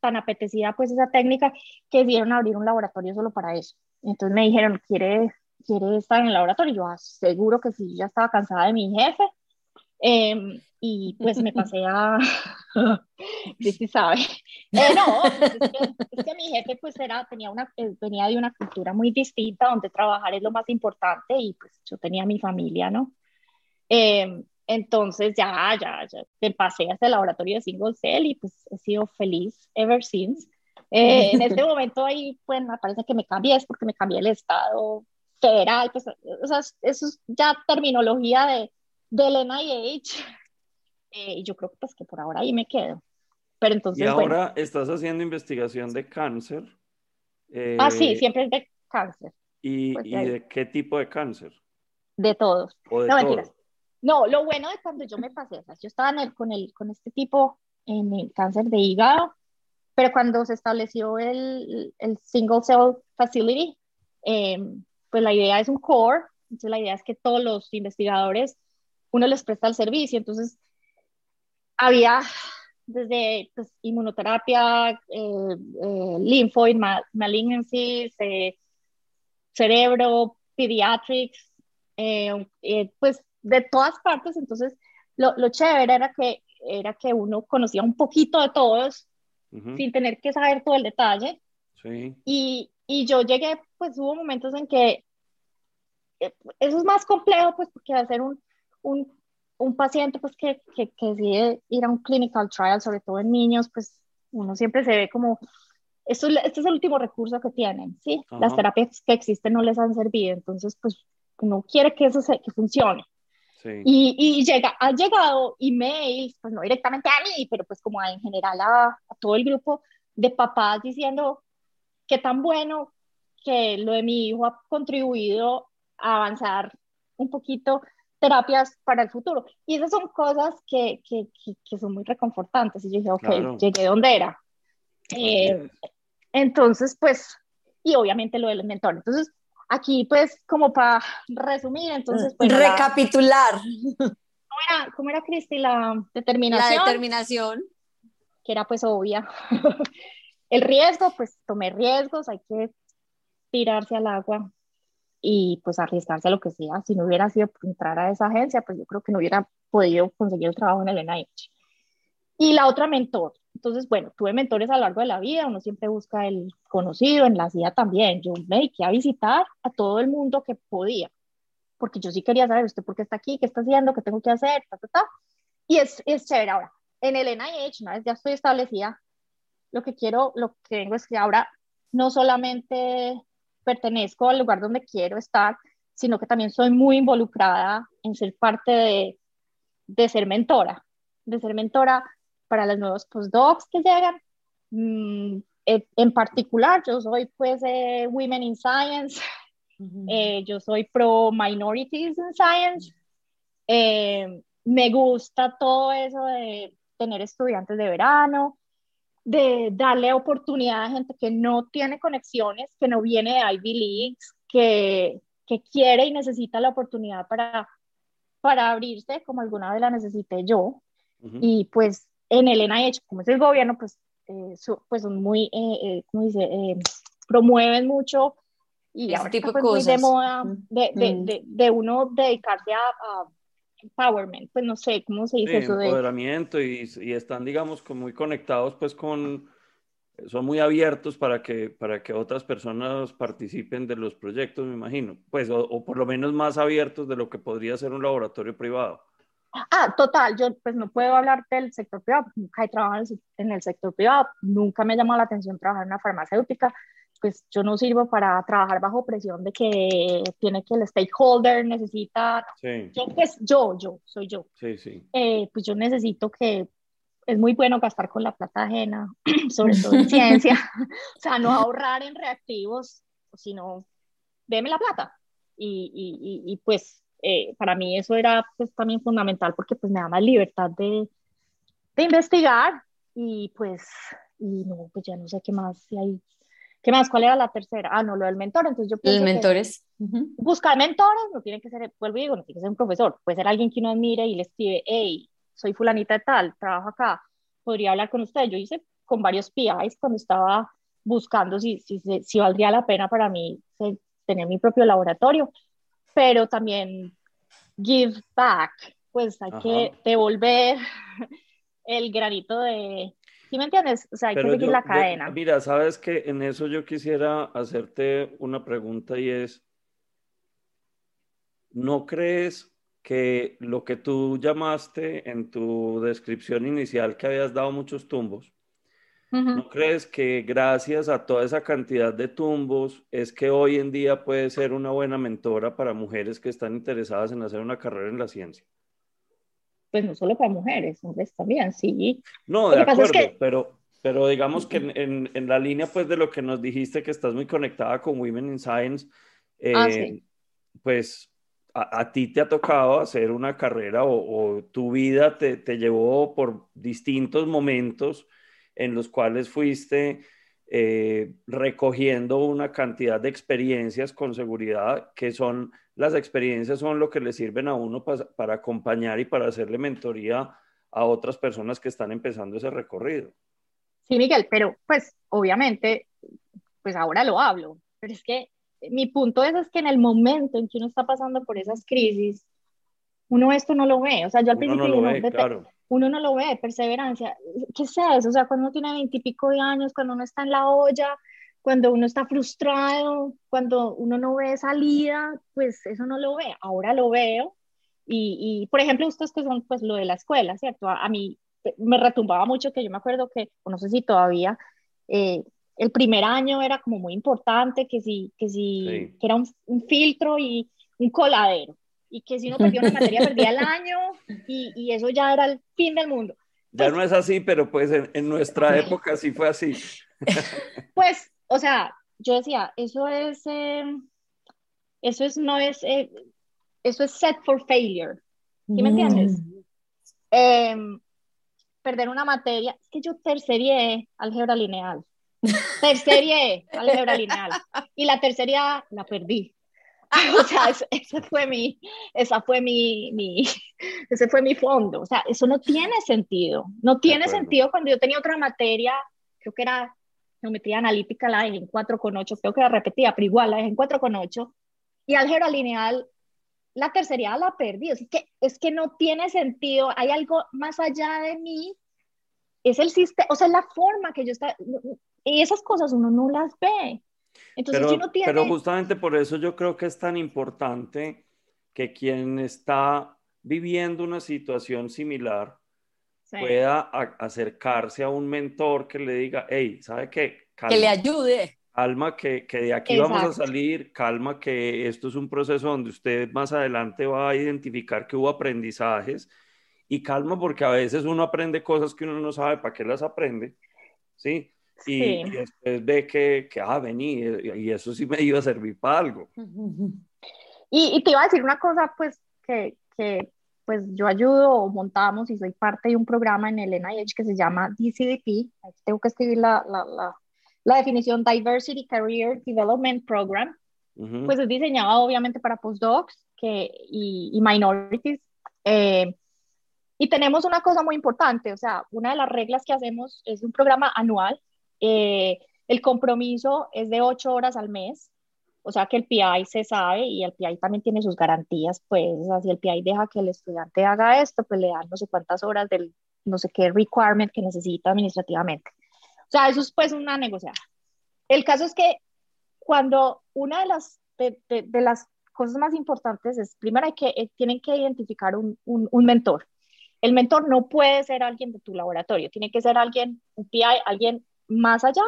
tan apetecida pues esa técnica que decidieron abrir un laboratorio solo para eso. Entonces me dijeron, ¿quiere, quiere estar en el laboratorio? yo, aseguro ah, que sí, ya estaba cansada de mi jefe. Em, y pues me pasé a... sí, sí sabe. Eh, no, pues, es, que, es, que, mi jefe pues era, tenía una, eh, venía de una cultura muy distinta donde trabajar es lo más importante y pues yo tenía mi familia, ¿no? Em, entonces ya, ya, ya te pasé hasta el laboratorio de single cell y pues he sido feliz ever since. Eh, en este momento ahí, pues me parece que me cambié, es porque me cambié el estado federal, pues, o sea, eso es ya terminología de, del NIH. Eh, y yo creo pues que por ahora ahí me quedo. Pero entonces, y ahora estás haciendo investigación de cáncer. ah, sí, eh, siempre es de cáncer. ¿Y, pues, ¿y de qué tipo de cáncer? De todos. ¿O de no, mentiras. No, lo bueno de cuando yo me pasé, o sea, yo estaba con, el, con este tipo en el cáncer de hígado, pero cuando se estableció el, el Single Cell Facility, em, pues la idea es un core, entonces la idea es que todos los investigadores, uno les presta el servicio, entonces había desde pues, inmunoterapia, eh, eh, malignancies, eh, cerebro, pediatrics, pues de todas partes, entonces lo, lo chévere era que, era que uno conocía un poquito de todos sin tener que saber todo el detalle. Sí. Y, y, yo llegué, pues hubo momentos en que eh, eso es más complejo, pues porque hacer un, un, un paciente pues que, que, que, decide ir a un clinical trial, sobre todo en niños, pues uno siempre se ve como, esto, este es el último recurso que tienen, ¿sí? Las terapias que existen no les han servido, entonces pues uno quiere que eso se, que funcione. Y, y, llega, ha llegado emails, pues no directamente a mí, pero pues como en general a, a, todo el grupo de papás diciendo que tan bueno que lo de mi hijo ha contribuido a avanzar un poquito terapias para el futuro. Y esas son cosas que, que, que, son muy reconfortantes. Y yo dije, ok, llegué donde era. Eh, entonces, pues, y obviamente lo del mentor. Entonces, Aquí, pues, como para resumir, entonces... Pues, Recapitular. ¿Cómo era, cómo era Cristi, la determinación? La determinación. Que era, pues, obvia. El riesgo, pues, tomé riesgos, hay que tirarse al agua y, pues, arriesgarse a lo que sea. Si no hubiera sido por entrar a esa agencia, pues, yo creo que no hubiera podido conseguir el trabajo en el NIH. Y la otra, mentor. Entonces, bueno, tuve mentores a lo largo de la vida, uno siempre busca el conocido, en la ciudad también. Yo me dediqué a visitar a todo el mundo que podía, porque yo sí quería saber usted por qué está aquí, qué está haciendo, qué tengo que hacer, ta, ta, ta. Y es, es chévere ahora. En el NIH, una vez ya estoy establecida, lo que quiero, lo que tengo es que ahora no solamente pertenezco al lugar donde quiero estar, sino que también soy muy involucrada en ser parte de, de ser mentora, de ser mentora para los nuevos postdocs que llegan. Mm, eh, en particular, yo soy pues eh, Women in Science, eh, yo soy pro Minorities in Science. me gusta todo eso de tener estudiantes de verano, de darle oportunidad a gente que no tiene conexiones, que no viene de Ivy Leagues, que, que quiere y necesita la oportunidad para, para abrirse, como alguna vez la necesité yo. Y pues en el NIH, como es el gobierno, pues, eh, pues son muy, eh, eh ¿cómo dice? Eh, promueven mucho y ahora tipo de, cosas. de moda de, de, mm. de, de, uno dedicarse a, empowerment, pues no sé cómo se dice eso. Empoderamiento y, y, están, digamos, como muy conectados pues con, son muy abiertos para que, para que otras personas participen de los proyectos, me imagino, pues, o, o por lo menos más abiertos de lo que podría ser un laboratorio privado. Ah, total, yo pues no puedo hablar del sector privado, nunca he trabajado en el sector privado, nunca me ha llamado la atención trabajar en una farmacéutica, pues yo no sirvo para trabajar bajo presión de que tiene que el stakeholder necesita, yo pues yo, yo, soy yo, sí, sí. Eh, pues yo necesito que es muy bueno gastar con la plata ajena, sobre todo en ciencia, o sea, no ahorrar en reactivos, sino deme la plata y, y, y, pues eh, para mí eso era pues también fundamental porque pues me da más libertad de, de investigar y pues, y no, pues ya no sé qué más, si hay ¿Qué más? ¿Cuál era la tercera? Ah, no, lo del mentor. Entonces yo pienso mentores. Buscar mentores no tiene que ser, vuelvo y digo, no tiene que ser un profesor, puede ser alguien que uno admire y le escribe, hey, soy fulanita de tal, trabajo acá, podría hablar con usted. Yo hice con varios PIs cuando estaba buscando si, si, si valdría la pena para mí tener mi propio laboratorio, pero también give back, pues hay que devolver el granito de, ¿Sí me entiendes? O sea, hay que seguir la cadena. mira, sabes que en eso yo quisiera hacerte una pregunta y es, ¿no crees que lo que tú llamaste en tu descripción inicial que habías dado muchos tumbos, ¿no crees que gracias a toda esa cantidad de tumbos es que hoy en día puede ser una buena mentora para mujeres que están interesadas en hacer una carrera en la ciencia? pues no solo para mujeres, hombres también, sí. No, de acuerdo, pero, pero digamos que en, en, la línea pues de lo que nos dijiste que estás muy conectada con Women in Science, ah, eh, pues a, a, ti te ha tocado hacer una carrera o, o tu vida te, te, llevó por distintos momentos en los cuales fuiste eh, recogiendo una cantidad de experiencias con seguridad que son las experiencias son lo que le sirven a uno para, acompañar y para hacerle mentoría a otras personas que están empezando ese recorrido. Sí, Miguel, pero pues obviamente, pues ahora lo hablo, pero es que mi punto es, es que en el momento en que uno está pasando por esas crisis, uno esto no lo ve, o sea, yo al principio no ve, claro. Uno no lo ve, perseverancia, ¿qué es eso? O sea, cuando uno tiene veintipico de años, cuando uno está en la olla, cuando uno está frustrado, cuando uno no ve salida, pues eso no lo ve. Ahora lo veo. Y, y por ejemplo, ustedes que son pues lo de la escuela, ¿cierto? A, mí me retumbaba mucho que yo me acuerdo que, no sé si todavía, eh, el primer año era como muy importante, que si, que si, que era un, filtro y un coladero. Y que si uno perdía una materia, perdía el año y, y, eso ya era el fin del mundo. ya pues no es así, pero pues en, en nuestra época sí fue así. pues o sea, yo decía, eso es, eh, eso es, no es, eh, eso es set for failure. ¿Sí me entiendes? Mm. Em, perder una materia, es que yo tercerié álgebra lineal. Tercerié álgebra lineal. Y la tercería la perdí. o sea, ese, fue mi, esa fue mi, mi, ese fue mi fondo. O sea, eso no tiene sentido. No tiene sentido cuando yo tenía otra materia, creo que era geometría analítica la dejé en 4,8, creo que la repetía, pero igual la dejé en 4,8, y álgebra lineal, la tercera la perdí, es que, es que no tiene sentido, hay algo más allá de mí, es el sistema, o sea, es la forma que yo está, y esas cosas uno no las ve. Entonces, pero, uno tiene... pero justamente por eso yo creo que es tan importante que quien está viviendo una situación similar pueda acercarse a un mentor que le diga, hey, ¿sabe qué? que le ayude. Calma, que, que de aquí vamos a salir, calma, que esto es un proceso donde usted más adelante va a identificar que hubo aprendizajes y calma porque a veces uno aprende cosas que uno no sabe para qué las aprende, ¿sí? Y, después ve que, que, ah, vení, y eso sí me iba a servir para algo. Y, y te iba a decir una cosa, pues, que, que pues yo ayudo o montamos y soy parte de un programa en el NIH que se llama DCDP. Tengo que escribir la, la, la, la definición Diversity Career Development Program. Pues es diseñado obviamente para postdocs que, y, y minorities. Eh, y tenemos una cosa muy importante, o sea, una de las reglas que hacemos es un programa anual. Eh, el compromiso es de ocho horas al mes, o sea que el PI se sabe y el PI también tiene sus garantías, pues, si el PI deja que el estudiante haga esto, pues le dan no sé cuántas horas del no sé qué requirement que necesita administrativamente. O sea, eso es pues una negociada. El caso es que cuando una de las, de, de, las cosas más importantes es, primero hay que, eh, tienen que identificar un, un, un mentor. El mentor no puede ser alguien de tu laboratorio, tiene que ser alguien, un PI, alguien más allá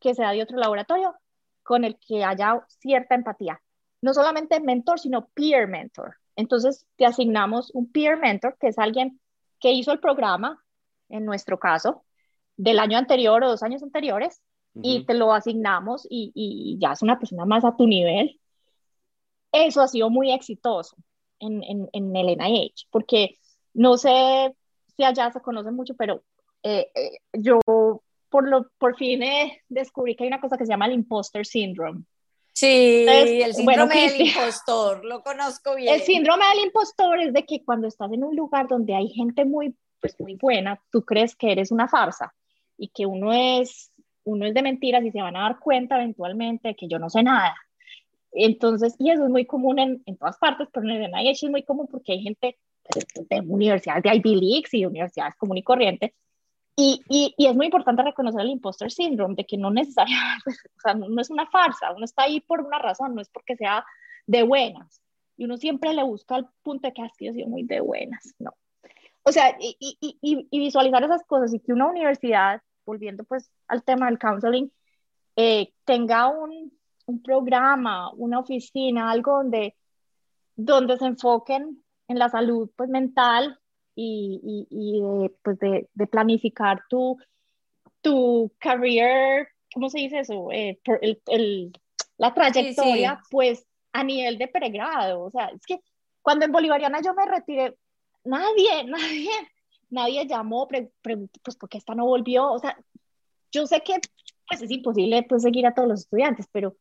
que sea de otro laboratorio con el que haya cierta empatía. No solamente mentor, sino peer mentor. Entonces, te asignamos un peer mentor, que es alguien que hizo el programa, en nuestro caso, del año anterior o dos años anteriores, y te lo asignamos y, y, ya es una persona más a tu nivel. Eso ha sido muy exitoso en, en, en el NIH, porque no sé si allá se conoce mucho, pero eh, eh, yo por, lo, por fin eh, descubrí que hay una cosa que se llama el imposter syndrome. Sí, el síndrome del impostor, lo conozco bien. El síndrome del impostor es de que cuando estás en un lugar donde hay gente muy, pues, muy buena, tú crees que eres una farsa y que uno es, uno es de mentiras y se van a dar cuenta eventualmente de que yo no sé nada. Entonces, y eso es muy común en, en todas partes, pero en el NIH es muy común porque hay gente pues, de universidades de Ivy Leagues y universidades común y corriente y, y, y, es muy importante reconocer el imposter syndrome, de que no necesariamente, o sea, no, es una farsa, uno está ahí por una razón, no es porque sea de buenas. Y uno siempre le busca el punto de que has ah, sido muy de buenas, no. O sea, y, y, visualizar esas cosas y que una universidad, volviendo pues al tema del counseling, eh, tenga un, un programa, una oficina, algo donde, donde se enfoquen en la salud pues mental y, y, de, pues de, de, planificar tu, tu career, ¿cómo se dice eso? Eh, el, el, la trayectoria, pues a nivel de pregrado. O sea, es que cuando en Bolivariana yo me retiré, nadie, nadie, nadie llamó, preguntó, pues, ¿por qué esta no volvió? O sea, yo sé que pues, es imposible pues, seguir a todos los estudiantes, pero,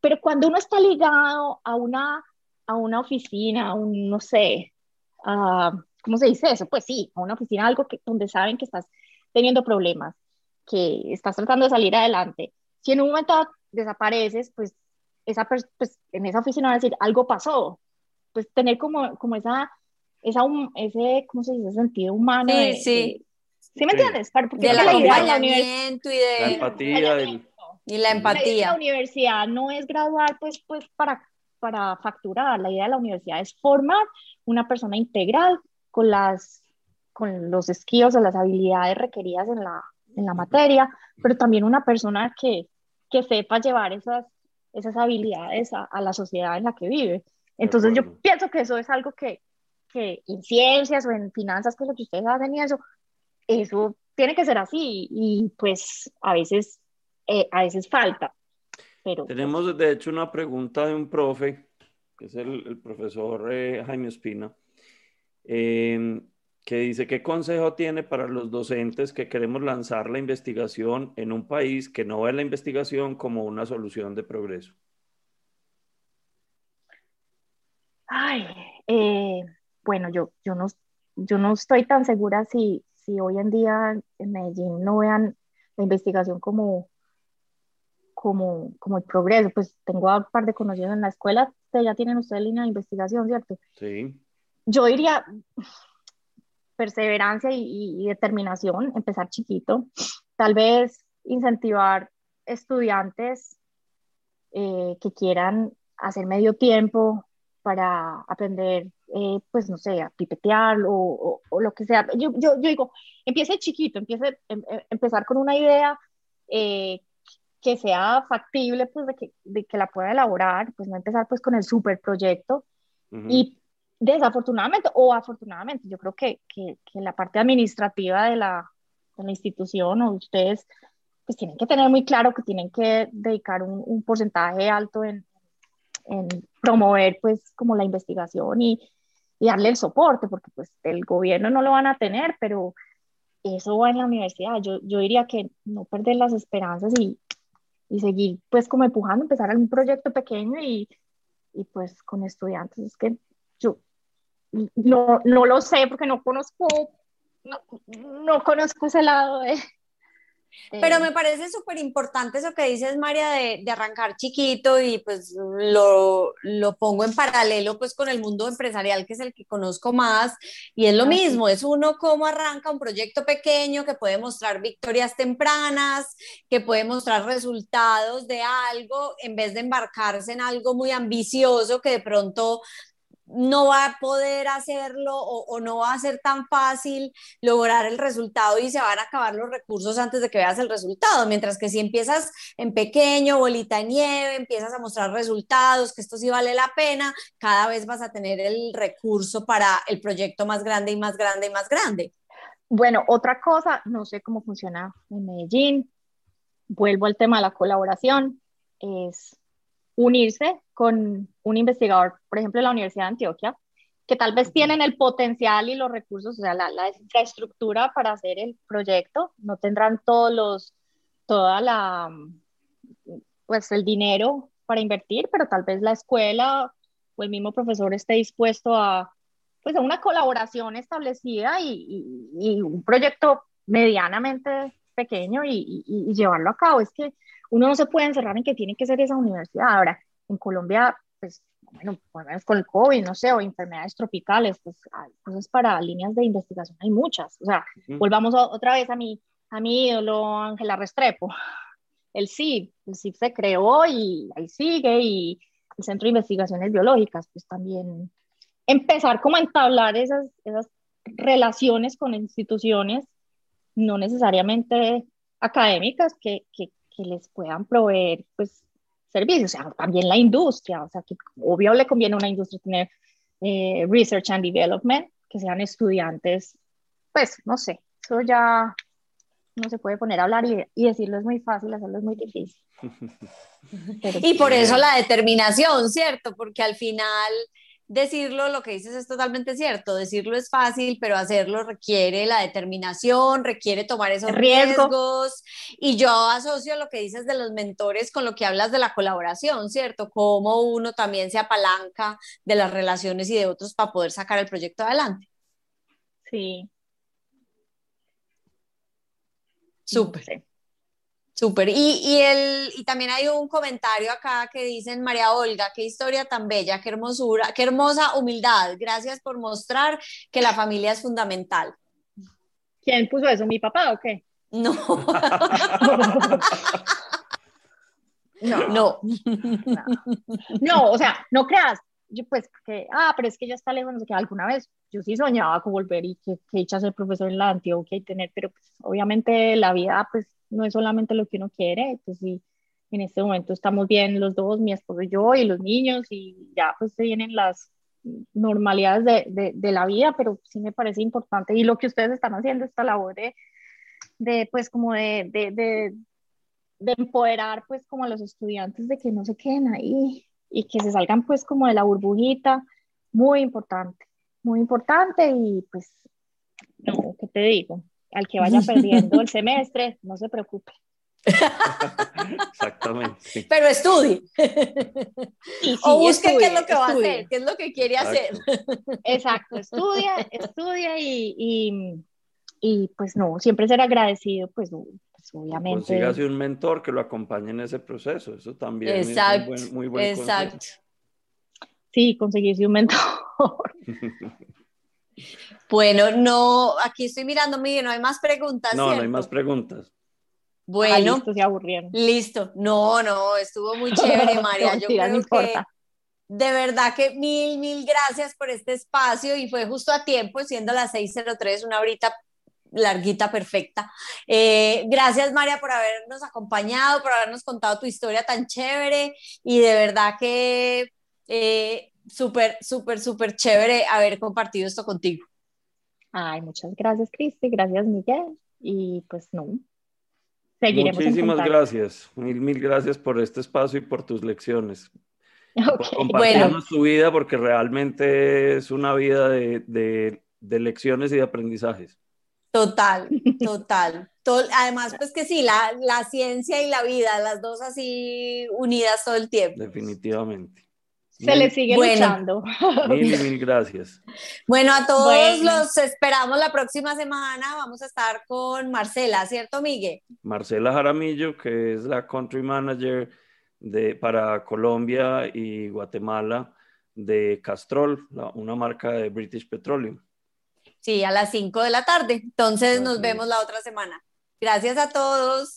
pero cuando uno está ligado a una, a una oficina, a un, no sé, a, ¿cómo se dice eso? Pues sí, a una oficina, algo que, donde saben que estás teniendo problemas, que estás tratando de salir adelante. Si en un momento desapareces, pues, esa pues en esa oficina va a decir, algo pasó. Pues tener como, como esa, esa, ese, ¿cómo se dice? Sentido humano. Sí, sí. ¿Sí me entiendes? Porque la acompañamiento y de... La empatía. Y la empatía. La universidad no es graduar, pues, pues para, para facturar. La idea de la universidad es formar una persona integral con, las, con los skills o las habilidades requeridas en la, en la materia, pero también una persona que, que sepa llevar esas, esas habilidades a, a, la sociedad en la que vive. Entonces yo pienso que eso es algo que, que en ciencias o en finanzas, que es lo que ustedes hacen y eso, eso tiene que ser así y pues a veces, eh, a veces falta. Pero, Tenemos de hecho una pregunta de un profe, que es el, el profesor eh, Jaime Espina, Em, que dice, ¿qué consejo tiene para los docentes que queremos lanzar la investigación en un país que no ve la investigación como una solución de progreso? Ay, eh, bueno, yo, yo, no, yo no estoy tan segura si, si hoy en día en Medellín no vean la investigación como, como, como el progreso. Pues tengo un par de conocidos en la escuela, ya tienen ustedes línea de investigación, ¿cierto? Sí yo diría perseverancia y, determinación, empezar chiquito, tal vez incentivar estudiantes eh, que quieran hacer medio tiempo para aprender, eh, pues no sé, a pipetear o, lo que sea. Yo, yo, yo, digo, empiece chiquito, empiece, em, em, empezar con una idea eh, que sea factible, pues de que, de que, la pueda elaborar, pues no empezar pues con el super proyecto y desafortunadamente o afortunadamente, yo creo que, que, que la parte administrativa de la, de la, institución o ustedes pues tienen que tener muy claro que tienen que dedicar un, un porcentaje alto en, en, promover pues como la investigación y, y, darle el soporte, porque pues el gobierno no lo van a tener, pero eso va en la universidad. Yo, yo diría que no perder las esperanzas y, y seguir pues como empujando, empezar algún proyecto pequeño y, y pues con estudiantes. Es que yo, no, no lo sé porque no conozco, no, no conozco ese lado de... Pero me parece súper importante eso que dices, María, de, de, arrancar chiquito y pues lo, lo, pongo en paralelo pues con el mundo empresarial, que es el que conozco más, y es lo mismo, es uno cómo arranca un proyecto pequeño que puede mostrar victorias tempranas, que puede mostrar resultados de algo, en vez de embarcarse en algo muy ambicioso que de pronto no va a poder hacerlo o, no va a ser tan fácil lograr el resultado y se van a acabar los recursos antes de que veas el resultado. Mientras que si empiezas en pequeño, bolita de nieve, empiezas a mostrar resultados, que esto sí vale la pena, cada vez vas a tener el recurso para el proyecto más grande y más grande y más grande. Bueno, otra cosa, no sé cómo funciona en Medellín, vuelvo al tema de la colaboración, es unirse con un investigador, por ejemplo, de la Universidad de Antioquia, que tal vez tienen el potencial y los recursos, o sea, la, la infraestructura para hacer el proyecto, no tendrán todos los, toda la, pues el dinero para invertir, pero tal vez la escuela o el mismo profesor esté dispuesto a, pues a una colaboración establecida y, y, un proyecto medianamente pequeño y, y, llevarlo a cabo. Es que uno no se puede encerrar en que tiene que ser esa universidad. Ahora, en Colombia, pues, bueno, por lo menos con el COVID, no sé, o enfermedades tropicales, pues, hay cosas para líneas de investigación, hay muchas. O sea, volvamos otra vez a mi, a mi ídolo Ángela Restrepo. El CIP, el CIP se creó y ahí sigue, y el Centro de Investigaciones Biológicas, pues también empezar como a entablar esas, esas relaciones con instituciones, no necesariamente académicas, que, que, que les puedan proveer pues servicios, o sea, también la industria, o sea, que obvio le conviene a una industria tener eh, research and development, que sean estudiantes, pues, no sé, eso ya no se puede poner a hablar y, y decirlo es muy fácil, hacerlo es muy difícil. y por eso la determinación, ¿cierto? Porque al final decirlo, lo que dices es totalmente cierto, decirlo es fácil, pero hacerlo requiere la determinación, requiere tomar esos riesgos. Y yo asocio lo que dices de los mentores con lo que hablas de la colaboración, ¿cierto? Cómo uno también se apalanca de las relaciones y de otros para poder sacar el proyecto adelante. Sí. Súper. Súper. Y, y, el, y también hay un comentario acá que dicen, María Olga, qué historia tan bella, qué hermosura, qué hermosa humildad. Gracias por mostrar que la familia es fundamental. ¿Quién puso eso? ¿Mi papá o qué? No. no. No. no. o sea, no creas. Yo pues que, ah, pero es que ya está lejos, no sé qué, alguna vez yo sí soñaba con volver y que, que a ser profesor en la Antioquia y tener, pero pues obviamente la vida pues no es solamente lo que uno quiere, pues sí, en este momento estamos bien los dos, mi esposo y yo, y los niños, y ya pues se vienen las normalidades de, de, la vida, pero sí me parece importante, y lo que ustedes están haciendo, esta labor de, de pues como de, de, de empoderar pues como a los estudiantes de que no se queden ahí y que se salgan pues como de la burbujita, muy importante, muy importante y pues, no, ¿qué te digo? Al que vaya perdiendo el semestre, no se preocupe. Exactamente. Pero estudie. o busque qué es lo que va a hacer, qué es lo que quiere hacer. Exacto, estudia, estudia y, y, pues no, siempre ser agradecido, pues, pues obviamente. Consígase un mentor que lo acompañe en ese proceso, eso también es un buen, muy buen Exacto. Sí, conseguirse un mentor. Bueno, no, aquí estoy mirando, Miguel, no hay más preguntas. No, no hay más preguntas. Bueno, ah, listo, se aburrieron. Listo. No, no, estuvo muy chévere, María. Yo creo que de verdad que mil, mil gracias por este espacio y fue justo a tiempo, siendo las 6.03, una horita larguita, perfecta. Eh, gracias, María, por habernos acompañado, por habernos contado tu historia tan chévere y de verdad que eh, súper, súper, súper chévere haber compartido esto contigo. Ay, muchas gracias, Cristi, gracias, Miguel. Y pues no, seguiremos. Muchísimas gracias, mil, mil gracias por este espacio y por tus lecciones. Por compartirnos tu vida porque realmente es una vida de, de, de lecciones y de aprendizajes. Total, total. además, pues que sí, la, la, ciencia y la vida, las dos así unidas todo el tiempo. Definitivamente. Se le sigue luchando. Mil, mil gracias. Bueno, a todos los esperamos la próxima semana. Vamos a estar con Marcela, ¿cierto, Miguel? Marcela Jaramillo, que es la country manager de, para Colombia y Guatemala de Castrol, una marca de British Petroleum. Sí, a las 5 de la tarde. Entonces nos vemos la otra semana. Gracias a todos.